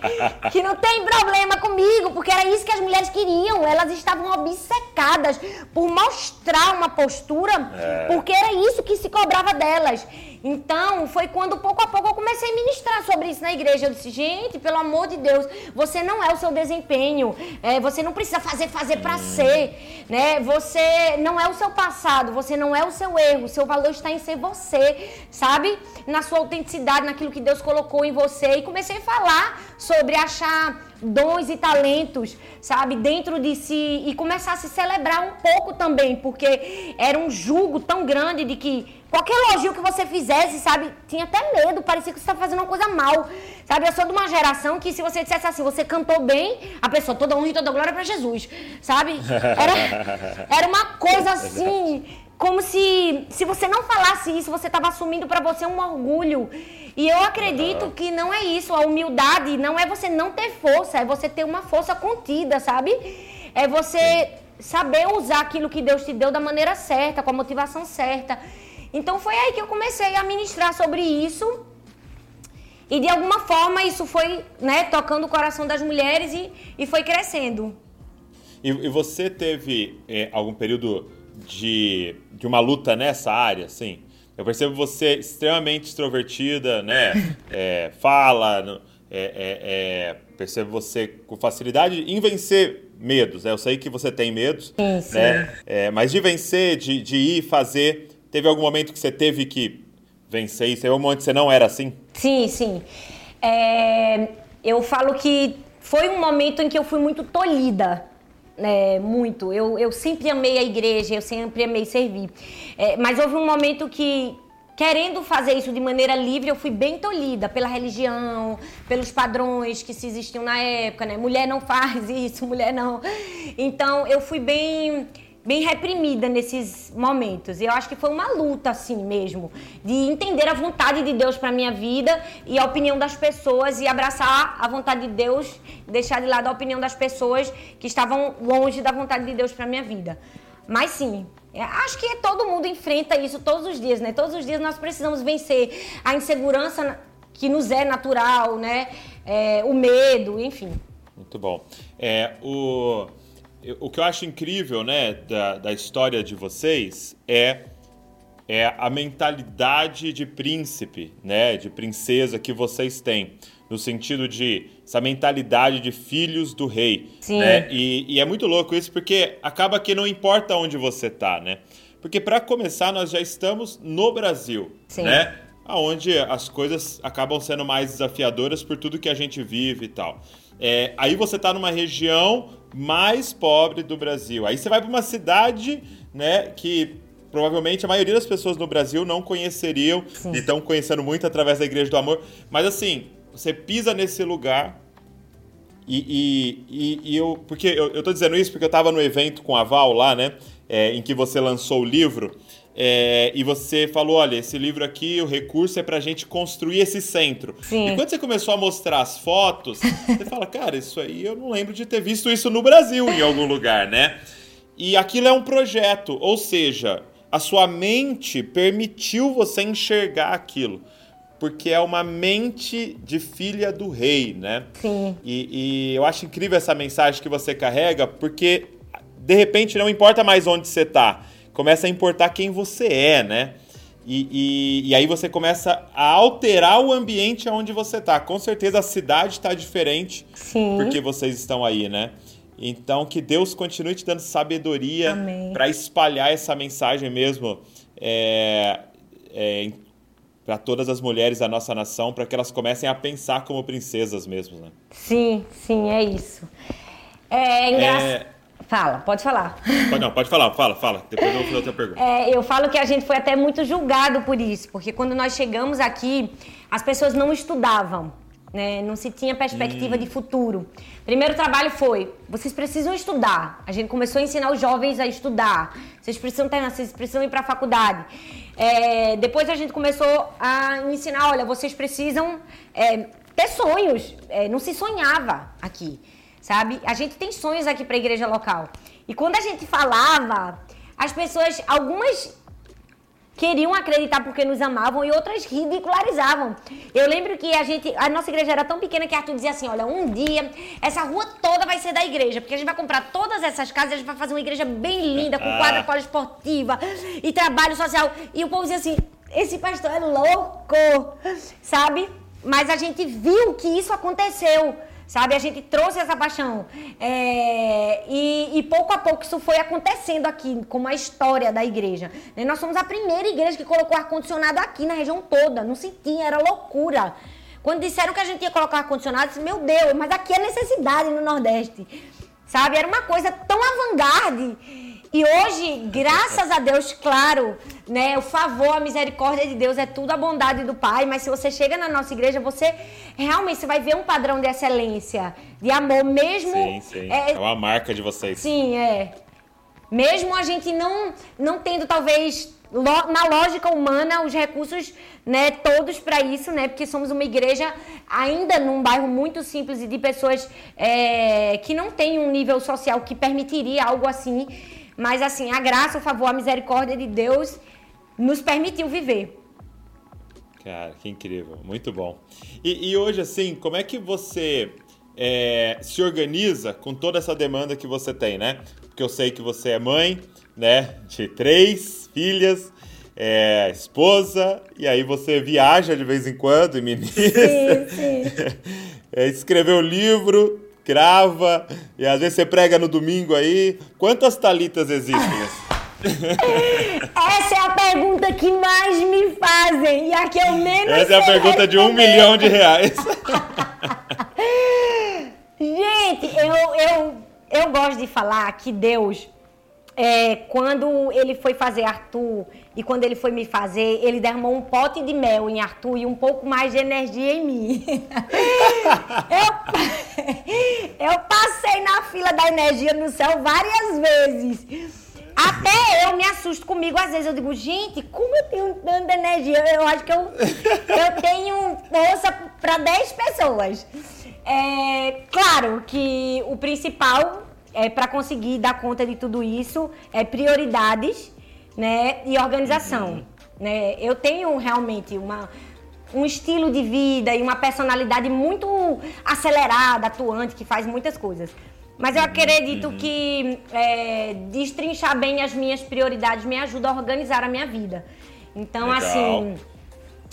que não tem problema problema comigo, porque era isso que as mulheres queriam. Elas estavam obcecadas por mostrar uma postura, é. porque era isso que se cobrava delas. Então, foi quando pouco a pouco eu comecei a ministrar sobre isso na igreja. Eu disse, gente, pelo amor de Deus, você não é o seu desempenho. É, você não precisa fazer, fazer para hum. ser. Né? Você não é o seu passado, você não é o seu erro. Seu valor está em ser você, sabe? Na sua autenticidade, naquilo que Deus colocou em você. E comecei a falar sobre achar dons e talentos, sabe, dentro de si e começar a se celebrar um pouco também, porque era um julgo tão grande de que qualquer elogio que você fizesse, sabe, tinha até medo, parecia que você estava fazendo uma coisa mal. Sabe, eu sou de uma geração que se você dissesse assim, você cantou bem, a pessoa toda honra e toda glória para Jesus, sabe? Era, (laughs) era uma coisa assim, como se se você não falasse isso, você estava assumindo para você um orgulho. E eu acredito que não é isso. A humildade não é você não ter força, é você ter uma força contida, sabe? É você saber usar aquilo que Deus te deu da maneira certa, com a motivação certa. Então foi aí que eu comecei a ministrar sobre isso. E de alguma forma isso foi né, tocando o coração das mulheres e, e foi crescendo. E, e você teve é, algum período de, de uma luta nessa área, assim? Eu percebo você extremamente extrovertida, né? (laughs) É, fala, é, é, é, percebo você com facilidade em vencer medos. Né? Eu sei que você tem medos, sim, sim. né? É, mas de vencer, de, de ir fazer, teve algum momento que você teve que vencer isso? Teve algum momento que você não era assim? Sim, sim. É, eu falo que foi um momento em que eu fui muito tolhida é, muito. Eu, eu sempre amei a igreja, eu sempre amei servir. É, mas houve um momento que querendo fazer isso de maneira livre, eu fui bem tolhida pela religião, pelos padrões que se existiam na época, né? Mulher não faz (laughs) isso, mulher não. Então, eu fui bem bem reprimida nesses momentos. E eu acho que foi uma luta assim mesmo, de entender a vontade de Deus para minha vida e a opinião das pessoas e abraçar a vontade de Deus, deixar de lado a opinião das pessoas que estavam longe da vontade de Deus para minha vida. Mas sim, é, acho que todo mundo enfrenta isso todos os dias, né? Todos os dias nós precisamos vencer a insegurança que nos é natural, né? É, o medo, enfim. Muito bom. É, o, o que eu acho incrível, né, da, da história de vocês é é a mentalidade de príncipe, né, de princesa que vocês têm no sentido de essa mentalidade de filhos do rei. Sim. Né? E, e, é muito louco isso porque acaba que não importa onde você tá, né? Porque para começar nós já estamos no Brasil, Sim. né? Onde as coisas acabam sendo mais desafiadoras por tudo que a gente vive e tal. É, aí você tá numa região mais pobre do Brasil. Aí você vai para uma cidade, né, que provavelmente a maioria das pessoas no Brasil não conheceriam Sim. e estão conhecendo muito através da Igreja do Amor. Mas assim, você pisa nesse lugar e, e, e, e eu. Porque eu, eu tô dizendo isso porque eu estava no evento com a Val lá, né? É, em que você lançou o livro. É, e você falou: olha, esse livro aqui, o recurso é para a gente construir esse centro. Sim. E quando você começou a mostrar as fotos, você (laughs) fala: cara, isso aí eu não lembro de ter visto isso no Brasil em algum lugar, né? E aquilo é um projeto, ou seja, a sua mente permitiu você enxergar aquilo porque é uma mente de filha do rei, né? Sim. E, e, eu acho incrível essa mensagem que você carrega, porque de repente não importa mais onde você está, começa a importar quem você é, né? E, e, e aí você começa a alterar o ambiente onde você está. Com certeza a cidade está diferente Sim. porque vocês estão aí, né? Então que Deus continue te dando sabedoria para espalhar essa mensagem mesmo é, é, para todas as mulheres da nossa nação, para que elas comecem a pensar como princesas mesmo, né? Sim, sim, é isso. É engraçado. É... Fala, pode falar. Pode, não, pode falar, fala, fala. Depois eu vou fazer outra pergunta. É, eu falo que a gente foi até muito julgado por isso, porque quando nós chegamos aqui, as pessoas não estudavam né? Não se tinha perspectiva hum. de futuro. Primeiro trabalho foi: vocês precisam estudar. A gente começou a ensinar os jovens a estudar. Vocês precisam terminar, vocês precisam ir para a faculdade. É, depois a gente começou a ensinar: olha, vocês precisam é, ter sonhos. É, não se sonhava aqui, sabe? A gente tem sonhos aqui para a igreja local. E quando a gente falava, as pessoas, algumas queriam acreditar porque nos amavam e outras ridicularizavam. Eu lembro que a gente, a nossa igreja era tão pequena que Arthur dizia assim: olha, um dia essa rua toda vai ser da igreja, porque a gente vai comprar todas essas casas, a gente vai fazer uma igreja bem linda, com quadra poliesportiva e trabalho social. E o povo dizia assim: esse pastor é louco, sabe? Mas a gente viu que isso aconteceu sabe? A gente trouxe essa paixão. É, e, e, pouco a pouco isso foi acontecendo aqui, como a história da igreja. Né? Nós somos a primeira igreja que colocou ar-condicionado aqui na região toda. Não se tinha, era loucura. Quando disseram que a gente ia colocar ar-condicionado, disse, meu Deus, mas aqui é necessidade no Nordeste. Sabe? Era uma coisa tão avant-garde e hoje, graças a Deus, claro, né, o favor, a misericórdia de Deus é tudo a bondade do Pai, mas se você chega na nossa igreja, você realmente você vai ver um padrão de excelência, de amor, mesmo. Sim, sim. É, é uma marca de vocês. Sim, é. Mesmo a gente não, não tendo, talvez, na lógica humana, os recursos né, todos para isso, né? Porque somos uma igreja ainda num bairro muito simples e de pessoas é, que não têm um nível social que permitiria algo assim. Mas assim, a graça, o favor, a misericórdia de Deus nos permitiu viver. Cara, que incrível, muito bom. E, e hoje, assim, como é que você é, se organiza com toda essa demanda que você tem, né? Porque eu sei que você é mãe, né, de três filhas, é, esposa, e aí você viaja de vez em quando e ministra. Sim, sim. (laughs) é, escreveu livro, grava, e às vezes você prega no domingo aí. Quantas talitas existem? (laughs) Essa é a pergunta que mais me fazem e a que eu menos Essa é a pergunta responder. de um milhão de reais. (laughs) Gente, eu, eu, eu gosto de falar que Deus é, quando ele foi fazer Arthur e quando ele foi me fazer, ele derramou um pote de mel em Arthur e um pouco mais de energia em mim. (laughs) eu, (laughs) eu passei na fila da energia no céu várias vezes. Até eu me assusto comigo, às vezes eu digo, gente, como eu tenho tanta energia? Eu acho que eu, eu tenho força para 10 pessoas. É, claro que o principal é, para conseguir dar conta de tudo isso é prioridades né, e organização. Uhum. Né? Eu tenho realmente uma, um estilo de vida e uma personalidade muito acelerada, atuante, que faz muitas coisas. Mas eu uhum. acredito uhum. que é, destrinchar bem as minhas prioridades me ajuda a organizar a minha vida. Então, Legal. assim,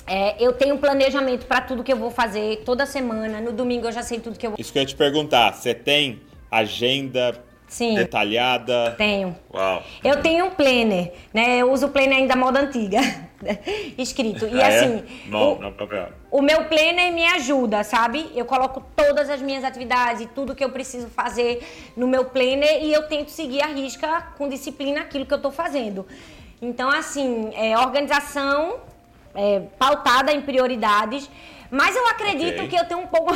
é, eu tenho um planejamento para tudo que eu vou fazer toda semana. No domingo eu já sei tudo que eu vou. Isso que eu ia te perguntar. Você tem agenda Sim. detalhada? Tenho. Uau. Eu tenho um planner, né? Eu uso o planner ainda moda antiga, (laughs) escrito. E ah, é? assim, é? não, o, não, papel. o meu planner me ajuda, sabe? Eu coloco todas as minhas atividades e tudo que eu preciso fazer no meu planner e eu tento seguir a risca com disciplina aquilo que eu estou fazendo. Então, assim, é, organização é, pautada em prioridades mas eu acredito okay. que eu tenho um pouco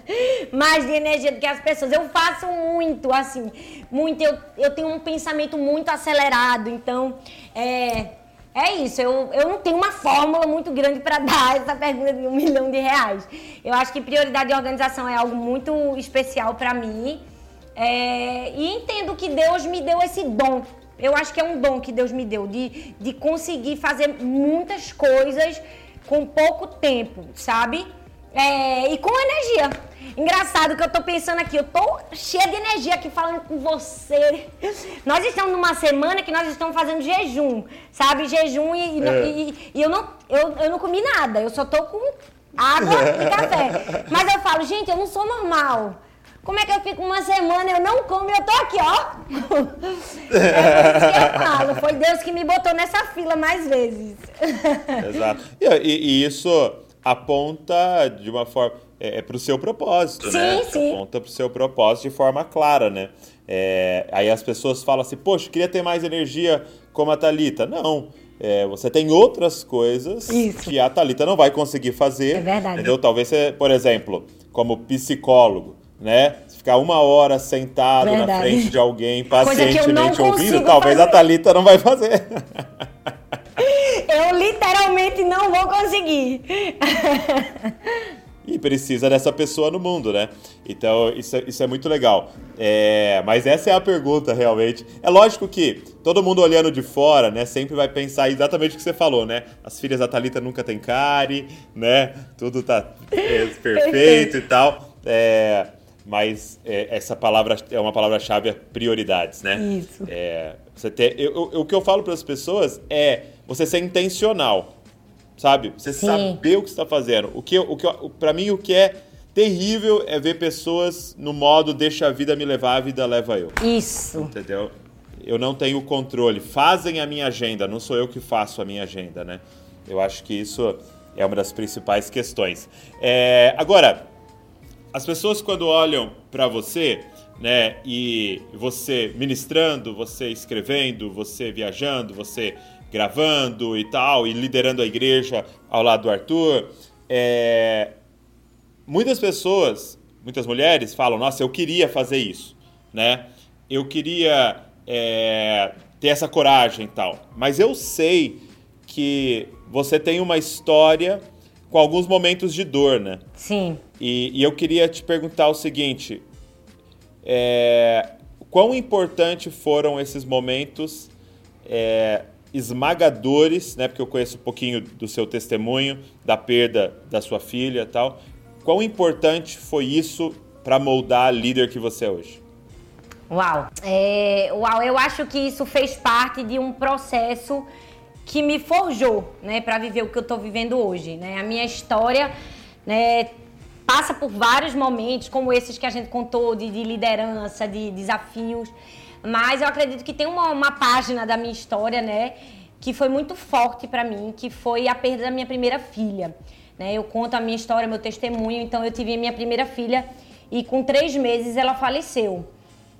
(laughs) mais de energia do que as pessoas. Eu faço muito, assim, muito. Eu, eu tenho um pensamento muito acelerado. Então, é, é isso. Eu, eu não tenho uma fórmula muito grande para (laughs) dar essa pergunta de um milhão de reais. Eu acho que prioridade de organização é algo muito especial para mim. É, e entendo que Deus me deu esse dom eu acho que é um dom que Deus me deu de, de conseguir fazer muitas coisas com pouco tempo, sabe? É, e com energia. Engraçado que eu tô pensando aqui, eu tô cheia de energia aqui falando com você. Nós estamos numa semana que nós estamos fazendo jejum, sabe? Jejum e, é. e, e eu, não, eu, eu não comi nada, eu só tô com água e café. (laughs) Mas eu falo, gente, eu não sou normal. Como é que eu fico uma semana, eu não como e eu tô aqui, ó. (laughs) É isso que eu falo. Foi Deus que me botou nessa fila mais vezes. (laughs) Exato. E, e, isso aponta de uma forma. É, é para o seu propósito, sim, né? Sim. Aponta para o seu propósito de forma clara, né? É, aí as pessoas falam assim, poxa, queria ter mais energia como a Thalita. Não. É, você tem outras coisas Isso. que a Thalita não vai conseguir fazer. É verdade. Entendeu? Talvez você, por exemplo, como psicólogo, né? Ficar uma hora sentado Verdade. na frente de alguém, pacientemente ouvindo, talvez fazer. a Thalita não vai fazer. Eu literalmente não vou conseguir. (laughs) e precisa dessa pessoa no mundo, né? Então, isso é, isso é muito legal. É, mas essa é a pergunta, realmente. É lógico que todo mundo olhando de fora, né, sempre vai pensar exatamente o que você falou, né? As filhas da Thalita nunca tem care, né? Tudo tá é, (laughs) perfeito e tal. É, mas é, essa palavra é uma palavra-chave, é prioridades, né? Isso. É, você ter, eu, eu, o que eu falo para as pessoas é você ser intencional, sabe? Você Sim. saber o que está fazendo. O que, o que, para mim, o que é terrível é ver pessoas no modo deixa a vida me levar, a vida leva eu. Isso. Entendeu? Eu não tenho controle. Fazem a minha agenda, não sou eu que faço a minha agenda, né? Eu acho que isso é uma das principais questões. É, agora, as pessoas quando olham para você, né, e você ministrando, você escrevendo, você viajando, você gravando e tal, e liderando a igreja ao lado do Arthur, é... muitas pessoas, muitas mulheres falam: Nossa, eu queria fazer isso, né? Eu queria é... ter essa coragem e tal. Mas eu sei que você tem uma história com alguns momentos de dor, né? Sim. E, e eu queria te perguntar o seguinte: é, quão importante foram esses momentos é, esmagadores, né? Porque eu conheço um pouquinho do seu testemunho, da perda da sua filha e tal. Quão importante foi isso para moldar a líder que você é hoje? Uau! É, uau, eu acho que isso fez parte de um processo que me forjou, né, para viver o que eu estou vivendo hoje, né? A minha história, né, passa por vários momentos, como esses que a gente contou de, de liderança, de desafios, mas eu acredito que tem uma, uma página da minha história, né, que foi muito forte para mim, que foi a perda da minha primeira filha. Né? Eu conto a minha história, meu testemunho. Então, eu tive a minha primeira filha e com três meses ela faleceu.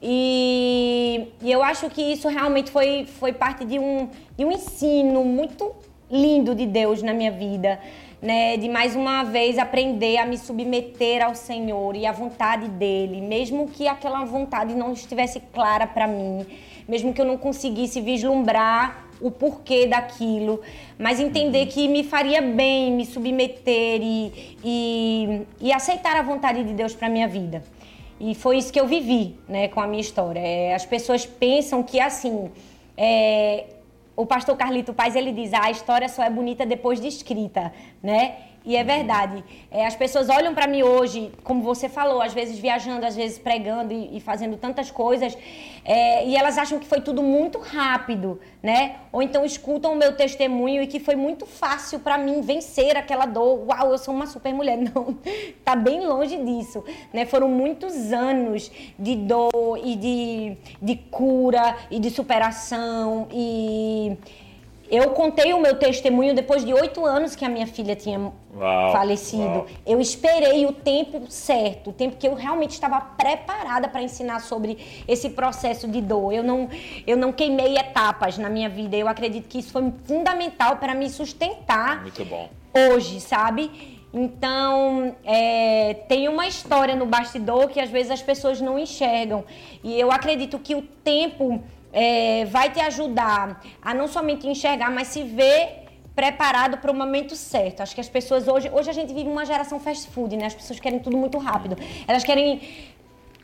E, e, eu acho que isso realmente foi, foi parte de um, de um ensino muito lindo de Deus na minha vida. Né, de mais uma vez aprender a me submeter ao Senhor e à vontade dele, mesmo que aquela vontade não estivesse clara para mim, mesmo que eu não conseguisse vislumbrar o porquê daquilo, mas entender que me faria bem me submeter e, e, e aceitar a vontade de Deus para minha vida. E foi isso que eu vivi, né, com a minha história. É, as pessoas pensam que assim, é, o pastor Carlito Paz ele diz: ah, a história só é bonita depois de escrita, né? E é verdade. É, as pessoas olham para mim hoje, como você falou, às vezes viajando, às vezes pregando e, e fazendo tantas coisas, é, e elas acham que foi tudo muito rápido, né? Ou então escutam o meu testemunho e que foi muito fácil para mim vencer aquela dor. Uau, eu sou uma super mulher. (laughs) Não, tá bem longe disso, né? Foram muitos anos de dor e de, de cura e de superação e eu contei o meu testemunho depois de oito anos que a minha filha tinha uau, falecido. Uau. Eu esperei o tempo certo, o tempo que eu realmente estava preparada para ensinar sobre esse processo de dor. Eu não, eu não queimei etapas na minha vida. Eu acredito que isso foi fundamental para me sustentar. Muito bom. Hoje, sabe? Então, é, tem uma história no bastidor que às vezes as pessoas não enxergam. E eu acredito que o tempo é, vai te ajudar a não somente enxergar, mas se ver preparado para o momento certo. Acho que as pessoas hoje, hoje a gente vive uma geração fast food, né? As pessoas querem tudo muito rápido. Elas querem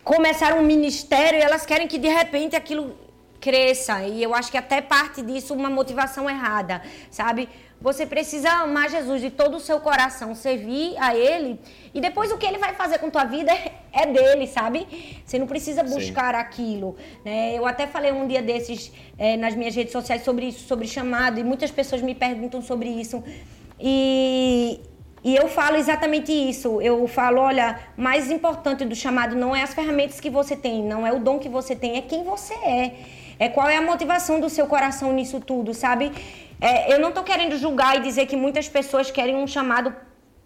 começar um ministério e elas querem que de repente aquilo cresça. E eu acho que até parte disso uma motivação errada, sabe? Você precisa amar Jesus de todo o seu coração, servir a Ele. E depois o que Ele vai fazer com tua vida (laughs) é dele, sabe? Você não precisa buscar Sim. aquilo. Né? Eu até falei um dia desses é, nas minhas redes sociais sobre isso, sobre chamado. E muitas pessoas me perguntam sobre isso. E, e eu falo exatamente isso. Eu falo, olha, mais importante do chamado não é as ferramentas que você tem, não é o dom que você tem, é quem você é. É qual é a motivação do seu coração nisso tudo, sabe? É, eu não estou querendo julgar e dizer que muitas pessoas querem um chamado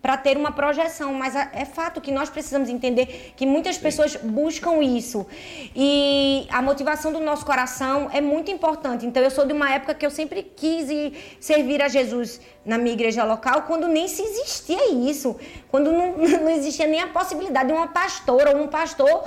para ter uma projeção, mas é fato que nós precisamos entender que muitas pessoas buscam isso. E a motivação do nosso coração é muito importante. Então eu sou de uma época que eu sempre quis servir a Jesus na minha igreja local, quando nem se existia isso, quando não, (laughs) não existia nem a possibilidade de uma pastora ou um pastor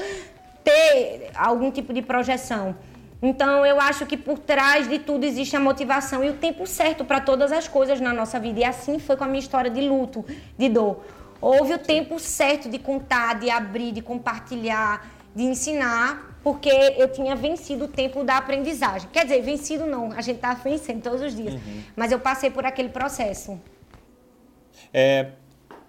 ter algum tipo de projeção. Então, eu acho que por trás de tudo existe a motivação e o tempo certo para todas as coisas na nossa vida. E assim foi com a minha história de luto, de dor. Houve o tempo certo de contar, de abrir, de compartilhar, de ensinar, porque eu tinha vencido o tempo da aprendizagem. Quer dizer, vencido não, a gente está vencendo todos os dias. Uhum. Mas eu passei por aquele processo. É,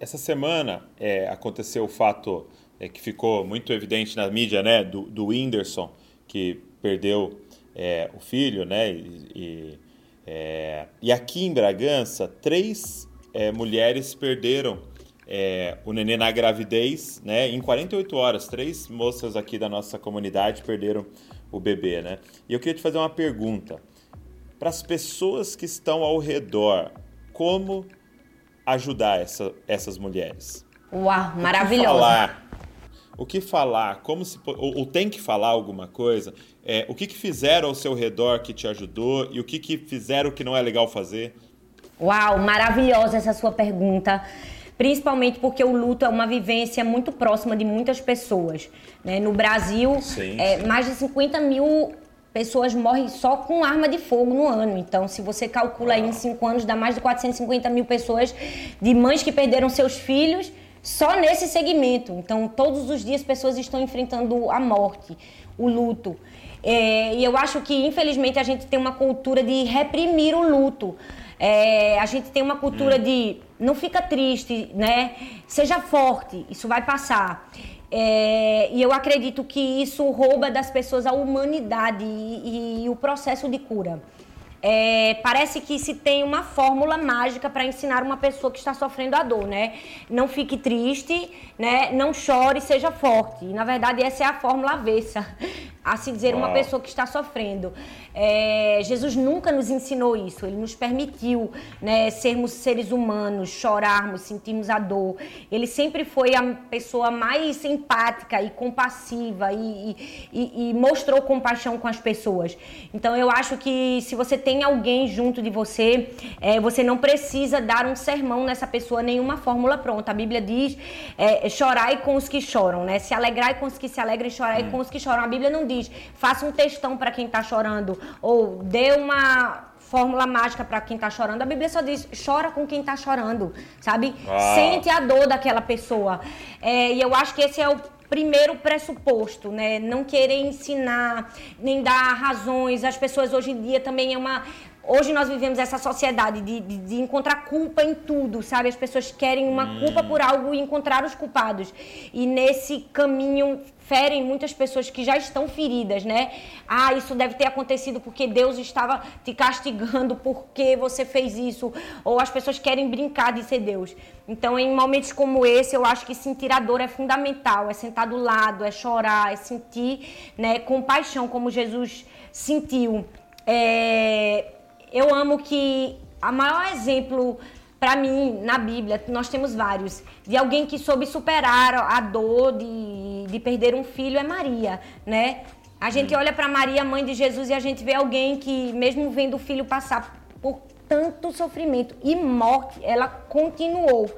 essa semana é, aconteceu o fato é, que ficou muito evidente na mídia, né, do, do Whindersson, que perdeu é, o filho, né? E, e, é, e, aqui em Bragança, três é, mulheres perderam é, o nenê na gravidez, né? Em 48 horas, três moças aqui da nossa comunidade perderam o bebê, né? E eu queria te fazer uma pergunta. Para as pessoas que estão ao redor, como ajudar essa, essas mulheres? Uau, maravilhoso o que falar, como se ou, ou tem que falar alguma coisa, é, o que, que fizeram ao seu redor que te ajudou e o que, que fizeram que não é legal fazer? Uau, maravilhosa essa sua pergunta. Principalmente porque o luto é uma vivência muito próxima de muitas pessoas. Né? No Brasil, sim, é, sim. mais de 50 mil pessoas morrem só com arma de fogo no ano. Então, se você calcula aí em 5 anos, dá mais de 450 mil pessoas de mães que perderam seus filhos só nesse segmento. Então, todos os dias pessoas estão enfrentando a morte, o luto. É, e eu acho que, infelizmente, a gente tem uma cultura de reprimir o luto. É, a gente tem uma cultura hum. de não fica triste, né? Seja forte, isso vai passar. É, e eu acredito que isso rouba das pessoas a humanidade e, e o processo de cura. É, parece que se tem uma fórmula mágica para ensinar uma pessoa que está sofrendo a dor, né? Não fique triste, né? Não chore, seja forte. E, na verdade, essa é a fórmula avessa. Assim dizer, uma pessoa que está sofrendo. É, Jesus nunca nos ensinou isso, ele nos permitiu né, sermos seres humanos, chorarmos, sentirmos a dor. Ele sempre foi a pessoa mais empática e compassiva e, e, e mostrou compaixão com as pessoas. Então eu acho que se você tem alguém junto de você, é, você não precisa dar um sermão nessa pessoa, nenhuma fórmula pronta. A Bíblia diz: é, chorai com os que choram, né? Se alegrai com os que se alegram e chorai hum. com os que choram. A Bíblia não diz, faça um textão para quem está chorando ou dê uma fórmula mágica para quem está chorando. A Bíblia só diz: chora com quem está chorando, sabe? Ah. Sente a dor daquela pessoa. É, e eu acho que esse é o primeiro pressuposto, né? Não querer ensinar, nem dar razões. As pessoas hoje em dia também é uma Hoje nós vivemos essa sociedade de, de, de, encontrar culpa em tudo, sabe? As pessoas querem uma hum. culpa por algo e encontrar os culpados. E nesse caminho ferem muitas pessoas que já estão feridas, né? Ah, isso deve ter acontecido porque Deus estava te castigando porque você fez isso. Ou as pessoas querem brincar de ser Deus. Então, em momentos como esse, eu acho que sentir a dor é fundamental. É sentar do lado, é chorar, é sentir né, compaixão, como Jesus sentiu. É eu amo que a maior exemplo para mim na Bíblia, nós temos vários, de alguém que soube superar a dor de, de perder um filho é Maria, né? A gente olha para Maria, mãe de Jesus, e a gente vê alguém que, mesmo vendo o filho passar por tanto sofrimento e morte, ela continuou.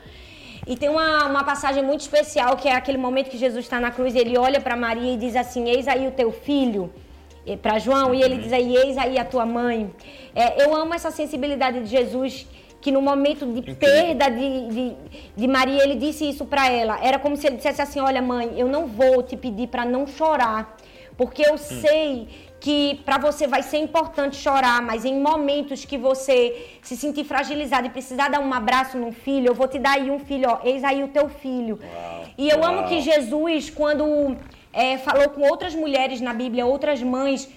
E tem uma, uma passagem muito especial que é aquele momento que Jesus está na cruz, ele olha para Maria e diz assim: Eis aí o teu filho para João e ele diz aí, eis aí a tua mãe. É, eu amo essa sensibilidade de Jesus que no momento de Incrível. perda de, de, de, Maria, ele disse isso para ela. Era como se ele dissesse assim: Olha, mãe, eu não vou te pedir para não chorar, porque eu hum. sei que para você vai ser importante chorar, mas em momentos que você se sentir fragilizado e precisar dar um abraço num filho, eu vou te dar aí um filho, ó, eis aí o teu filho. Uau. E eu Uau. amo que Jesus, quando é, falou com outras mulheres na Bíblia, outras mães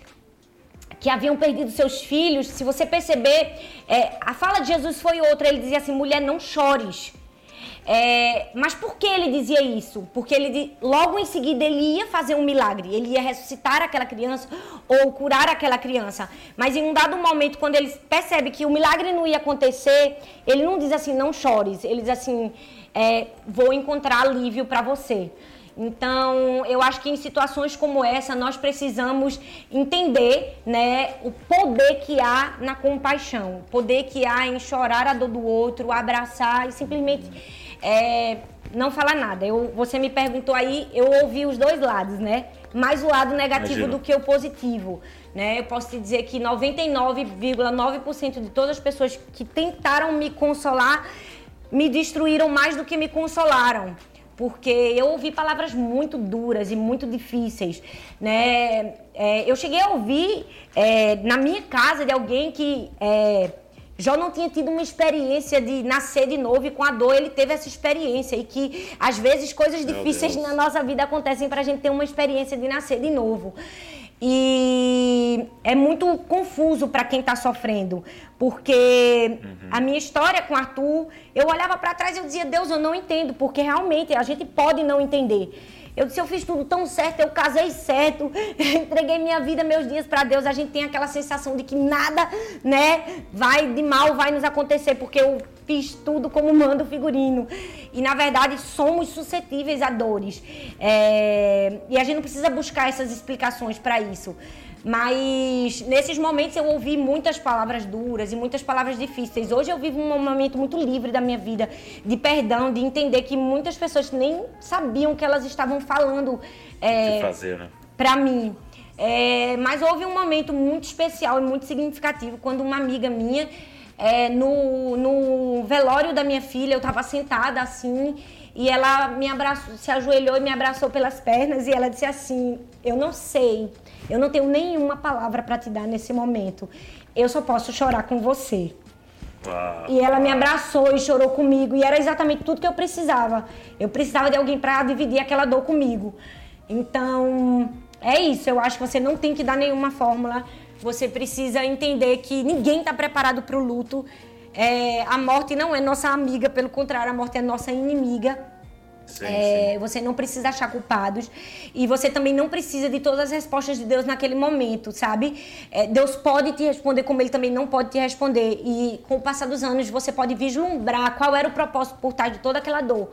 que haviam perdido seus filhos. Se você perceber, é, a fala de Jesus foi outra. Ele dizia assim: mulher, não chores. É, mas por que ele dizia isso? Porque ele logo em seguida ele ia fazer um milagre, ele ia ressuscitar aquela criança ou curar aquela criança. Mas em um dado momento, quando ele percebe que o milagre não ia acontecer, ele não diz assim, não chores. Ele diz assim, é, vou encontrar alívio para você. Então, eu acho que em situações como essa, nós precisamos entender né, o poder que há na compaixão, o poder que há em chorar a dor do outro, abraçar e simplesmente é, não falar nada. Eu, você me perguntou aí, eu ouvi os dois lados, né? Mais o lado negativo Imagina. do que o positivo. Né? Eu posso te dizer que 99,9% de todas as pessoas que tentaram me consolar me destruíram mais do que me consolaram porque eu ouvi palavras muito duras e muito difíceis, né? É, eu cheguei a ouvir é, na minha casa de alguém que é, já não tinha tido uma experiência de nascer de novo e com a dor ele teve essa experiência e que às vezes coisas difíceis na nossa vida acontecem para a gente ter uma experiência de nascer de novo. E é muito confuso para quem está sofrendo, porque uhum. a minha história com Arthur, eu olhava para trás e eu dizia, Deus, eu não entendo, porque realmente a gente pode não entender. Eu disse, eu fiz tudo tão certo, eu casei certo, (laughs) entreguei minha vida, meus dias para Deus. A gente tem aquela sensação de que nada, né, vai de mal vai nos acontecer, porque eu fiz tudo como manda o figurino. E na verdade somos suscetíveis a dores. É... E a gente não precisa buscar essas explicações para isso. Mas nesses momentos eu ouvi muitas palavras duras e muitas palavras difíceis. Hoje eu vivo um momento muito livre da minha vida, de perdão, de entender que muitas pessoas nem sabiam que elas estavam falando é, né? para mim. É, mas houve um momento muito especial e muito significativo quando uma amiga minha, é, no, no velório da minha filha, eu estava sentada assim e ela me abraçou, se ajoelhou e me abraçou pelas pernas e ela disse assim: Eu não sei eu não tenho nenhuma palavra para te dar nesse momento. Eu só posso chorar com você. Ah, e ela me abraçou e chorou comigo. E era exatamente tudo que eu precisava. Eu precisava de alguém para dividir aquela dor comigo. Então, é isso. Eu acho que você não tem que dar nenhuma fórmula. Você precisa entender que ninguém está preparado para o luto. É, a morte não é nossa amiga, pelo contrário, a morte é nossa inimiga. Sim, é, sim. Você não precisa achar culpados e você também não precisa de todas as respostas de Deus naquele momento, sabe? É, Deus pode te responder como Ele também não pode te responder e com o passar dos anos você pode vislumbrar qual era o propósito por trás de toda aquela dor.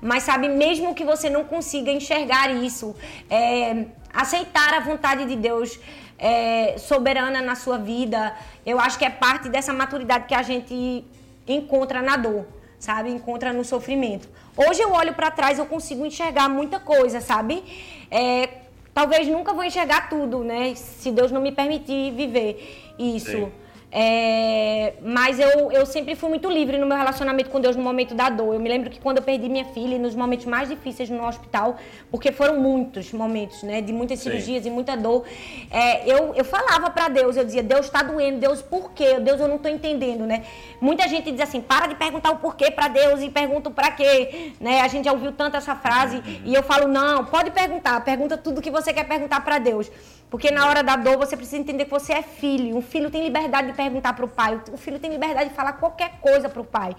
Mas sabe, mesmo que você não consiga enxergar isso, é, aceitar a vontade de Deus é, soberana na sua vida, eu acho que é parte dessa maturidade que a gente encontra na dor, sabe? Encontra no sofrimento. Hoje eu olho para trás, eu consigo enxergar muita coisa, sabe? É, talvez nunca vou enxergar tudo, né? Se Deus não me permitir viver isso. Sim. É, mas eu, eu sempre fui muito livre no meu relacionamento com Deus no momento da dor. Eu me lembro que quando eu perdi minha filha, nos momentos mais difíceis no hospital, porque foram muitos momentos, né, de muitas cirurgias Sim. e muita dor, é, eu, eu falava para Deus, eu dizia, Deus está doendo, Deus por quê? Deus eu não estou entendendo, né? Muita gente diz assim, para de perguntar o porquê para Deus e pergunta para quê, né? A gente já ouviu tanto essa frase uhum. e eu falo, não, pode perguntar, pergunta tudo que você quer perguntar para Deus. Porque na hora da dor você precisa entender que você é filho. Um filho tem liberdade de perguntar para o pai. O filho tem liberdade de falar qualquer coisa para o pai.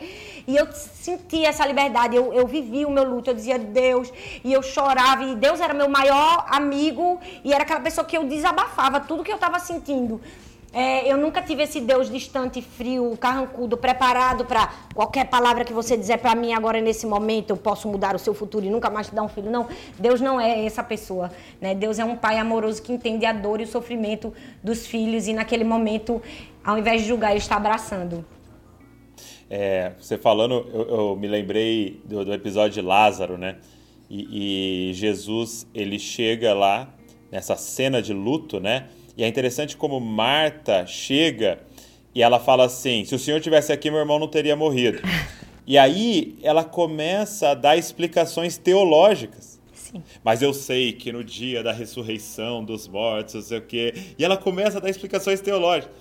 E eu senti essa liberdade. Eu, eu vivi o meu luto. Eu dizia Deus. E eu chorava. E Deus era meu maior amigo. E era aquela pessoa que eu desabafava tudo que eu estava sentindo. É, eu nunca tive esse Deus distante, frio, carrancudo, preparado para qualquer palavra que você dizer para mim agora nesse momento, eu posso mudar o seu futuro e nunca mais te dar um filho. Não, Deus não é essa pessoa. Né? Deus é um pai amoroso que entende a dor e o sofrimento dos filhos e naquele momento, ao invés de julgar, ele está abraçando. É, você falando, eu, eu me lembrei do, do, episódio de Lázaro, né? E, e Jesus, ele chega lá nessa cena de luto, né? E é interessante como Marta chega e ela fala assim: se o senhor tivesse aqui, meu irmão não teria morrido. E aí ela começa a dar explicações teológicas. Sim. Mas eu sei que no dia da ressurreição dos mortos, não sei o quê. E ela começa a dar explicações teológicas.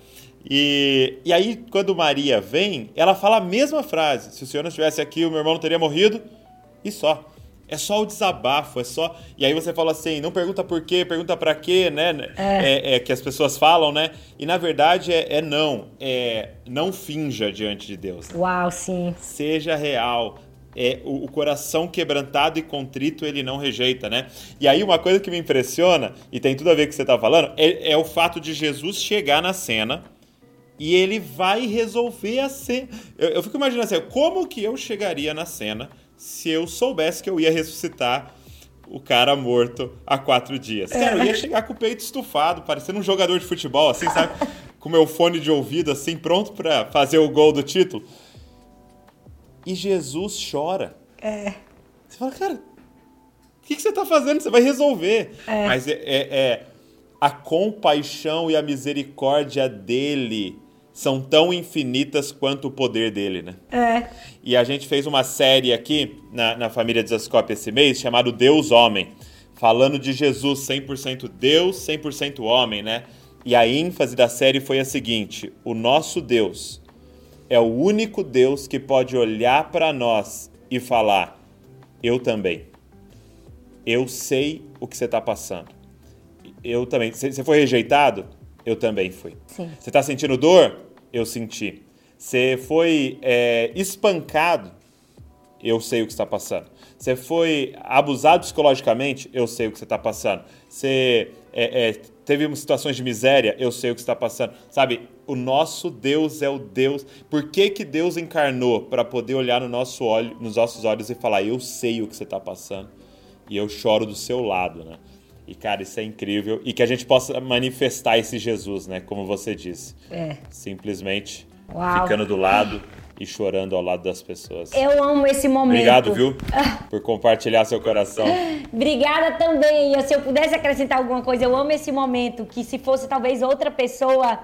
E, e aí, quando Maria vem, ela fala a mesma frase: se o senhor não estivesse aqui, o meu irmão não teria morrido. E só. É só o desabafo, é só. E aí você fala assim, não pergunta por quê, pergunta para quê, né? É. É, é. que as pessoas falam, né? E na verdade é, é não. É não finja diante de Deus. Uau, sim. Seja real. É, o, o, coração quebrantado e contrito ele não rejeita, né? E aí uma coisa que me impressiona, e tem tudo a ver com o que você tá falando, é, é o fato de Jesus chegar na cena e ele vai resolver a cena. Eu, eu fico imaginando assim, como que eu chegaria na cena se eu soubesse que eu ia ressuscitar o cara morto há quatro dias. Cara, eu ia chegar com o peito estufado, parecendo um jogador de futebol, assim, sabe? (laughs) com meu fone de ouvido, assim, pronto para fazer o gol do título. E Jesus chora. É. Você fala, cara, o que, que você tá fazendo? Você vai resolver. É. Mas é, é, é a compaixão e a misericórdia dele são tão infinitas quanto o poder dele, né? É. E a gente fez uma série aqui na, na família Desascope esse mês, chamado Deus Homem, falando de Jesus 100% Deus, 100% homem, né? E a ênfase da série foi a seguinte: o nosso Deus é o único Deus que pode olhar para nós e falar: eu também. Eu sei o que você está passando. Eu também. Você foi rejeitado? Eu também fui. Sim. Você está sentindo dor? Eu senti. Você foi é, espancado, eu sei o que está passando. Você foi abusado psicologicamente, eu sei o que você está passando. Você é, é, teve situações de miséria, eu sei o que está passando. Sabe, o nosso Deus é o Deus. Por que, que Deus encarnou? Para poder olhar no nosso olho, nos nossos olhos e falar: Eu sei o que você está passando e eu choro do seu lado, né? E, cara, isso é incrível. E que a gente possa manifestar esse Jesus, né? Como você disse. É. Simplesmente Uau. ficando do lado e chorando ao lado das pessoas. Eu amo esse momento. Obrigado, viu? Por compartilhar seu coração. Obrigada também. Se eu pudesse acrescentar alguma coisa, eu amo esse momento. Que se fosse talvez outra pessoa,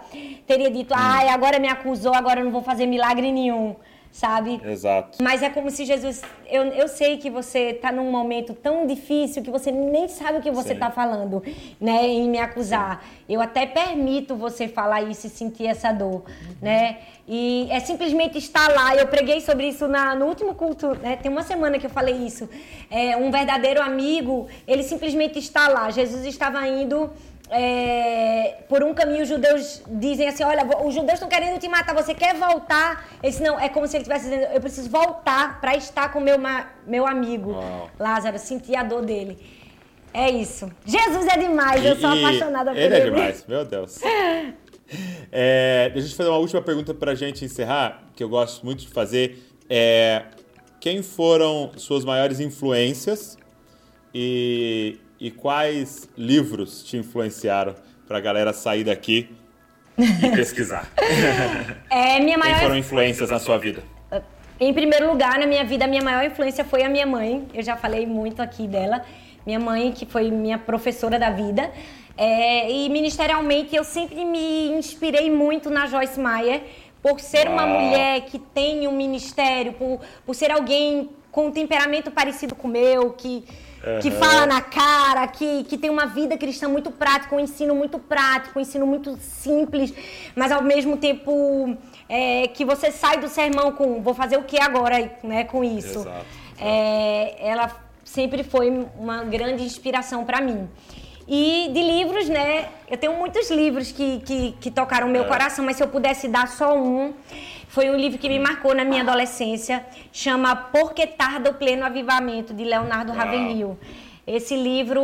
teria dito: hum. ai, agora me acusou, agora eu não vou fazer milagre nenhum sabe? Exato. Mas é como se Jesus. Eu, eu sei que você está num momento tão difícil que você nem sabe o que você está falando, né? Em me acusar. Sim. Eu até permito você falar isso e sentir essa dor, né? E é simplesmente estar lá. Eu preguei sobre isso na, no último culto, né? Tem uma semana que eu falei isso. É, um verdadeiro amigo, ele simplesmente está lá. Jesus estava indo é, por um caminho os judeus dizem assim, olha, os judeus estão querendo te matar, você quer voltar? Ele não, é como se ele estivesse dizendo, eu preciso voltar para estar com meu, meu amigo Uau. Lázaro, sentir a dor dele. É isso. Jesus é demais, e, eu sou apaixonada por ele. Ele é demais, meu Deus. (laughs) É, deixa eu fazer uma última pergunta para a gente encerrar, que eu gosto muito de fazer. É, quem foram suas maiores influências e, e quais livros te influenciaram para a galera sair daqui e (laughs) pesquisar? É, minha maior... Quem foram influências na sua vida? Em primeiro lugar, na minha vida, a minha maior influência foi a minha mãe. Eu já falei muito aqui dela. Minha mãe, que foi minha professora da vida. É, e ministerialmente, eu sempre me inspirei muito na Joyce Meyer, por ser uma mulher que tem um ministério, por, por ser alguém com um temperamento parecido com o meu, que Uhum. que fala na cara, que, que tem uma vida cristã muito prática, um ensino muito prático, um ensino muito simples, mas ao mesmo tempo é, que você sai do sermão com vou fazer o que agora né, com isso. Exato, exato. É, ela sempre foi uma grande inspiração para mim. E de livros, né? Eu tenho muitos livros que, que, que tocaram o meu é. coração, mas se eu pudesse dar só um, foi um livro que me marcou na minha adolescência, chama Por que Tarda o Pleno Avivamento, de Leonardo Uau. Ravenhill. Esse livro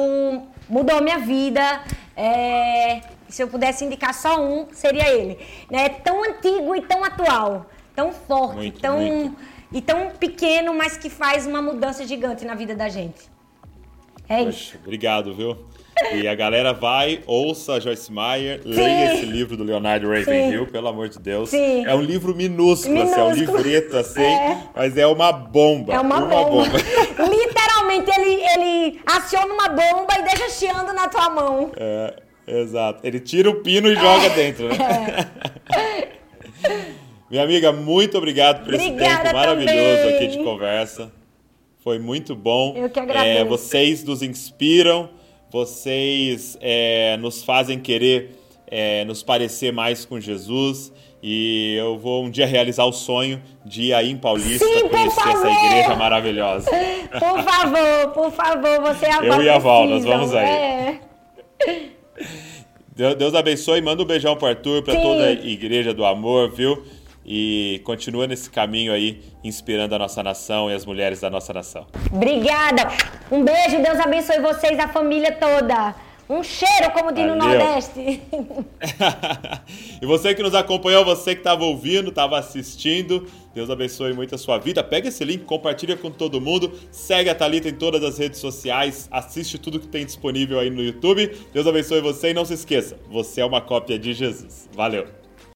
mudou minha vida. É, se eu pudesse indicar só um, seria ele. É tão antigo e tão atual, tão forte, muito, tão, muito. e tão pequeno, mas que faz uma mudança gigante na vida da gente. É Poxa, isso. Obrigado, viu? E a galera vai, ouça a Joyce Meyer, Sim. leia esse livro do Leonardo Ravenhill, pelo amor de Deus. Sim. É um livro minúsculo, minúsculo. Assim, é um livreto assim, é. mas é uma bomba. É uma, uma bomba. bomba. (laughs) Literalmente, ele, ele aciona uma bomba e deixa chiando na tua mão. É, exato. Ele tira o pino e joga é. dentro, né? É. (laughs) Minha amiga, muito obrigado por Obrigada esse tempo maravilhoso também. aqui de conversa. Foi muito bom. Eu que agradeço. É, vocês nos inspiram vocês é, nos fazem querer é, nos parecer mais com Jesus. E eu vou um dia realizar o sonho de ir aí em Paulista Sim, conhecer essa igreja maravilhosa. (laughs) Por favor, por favor, você é Eu e a Val, nós vamos aí. É. Deus abençoe, manda um beijão pro Arthur, para toda a igreja do amor, viu? E continua nesse caminho aí, inspirando a nossa nação e as mulheres da nossa nação. Obrigada! Um beijo, Deus abençoe vocês, a família toda. Um cheiro, como diz no Nordeste. (laughs) e você que nos acompanhou, você que estava ouvindo, estava assistindo, Deus abençoe muito a sua vida. Pega esse link, compartilha com todo mundo, segue a Thalita em todas as redes sociais, assiste tudo que tem disponível aí no YouTube. Deus abençoe você e não se esqueça, você é uma cópia de Jesus. Valeu!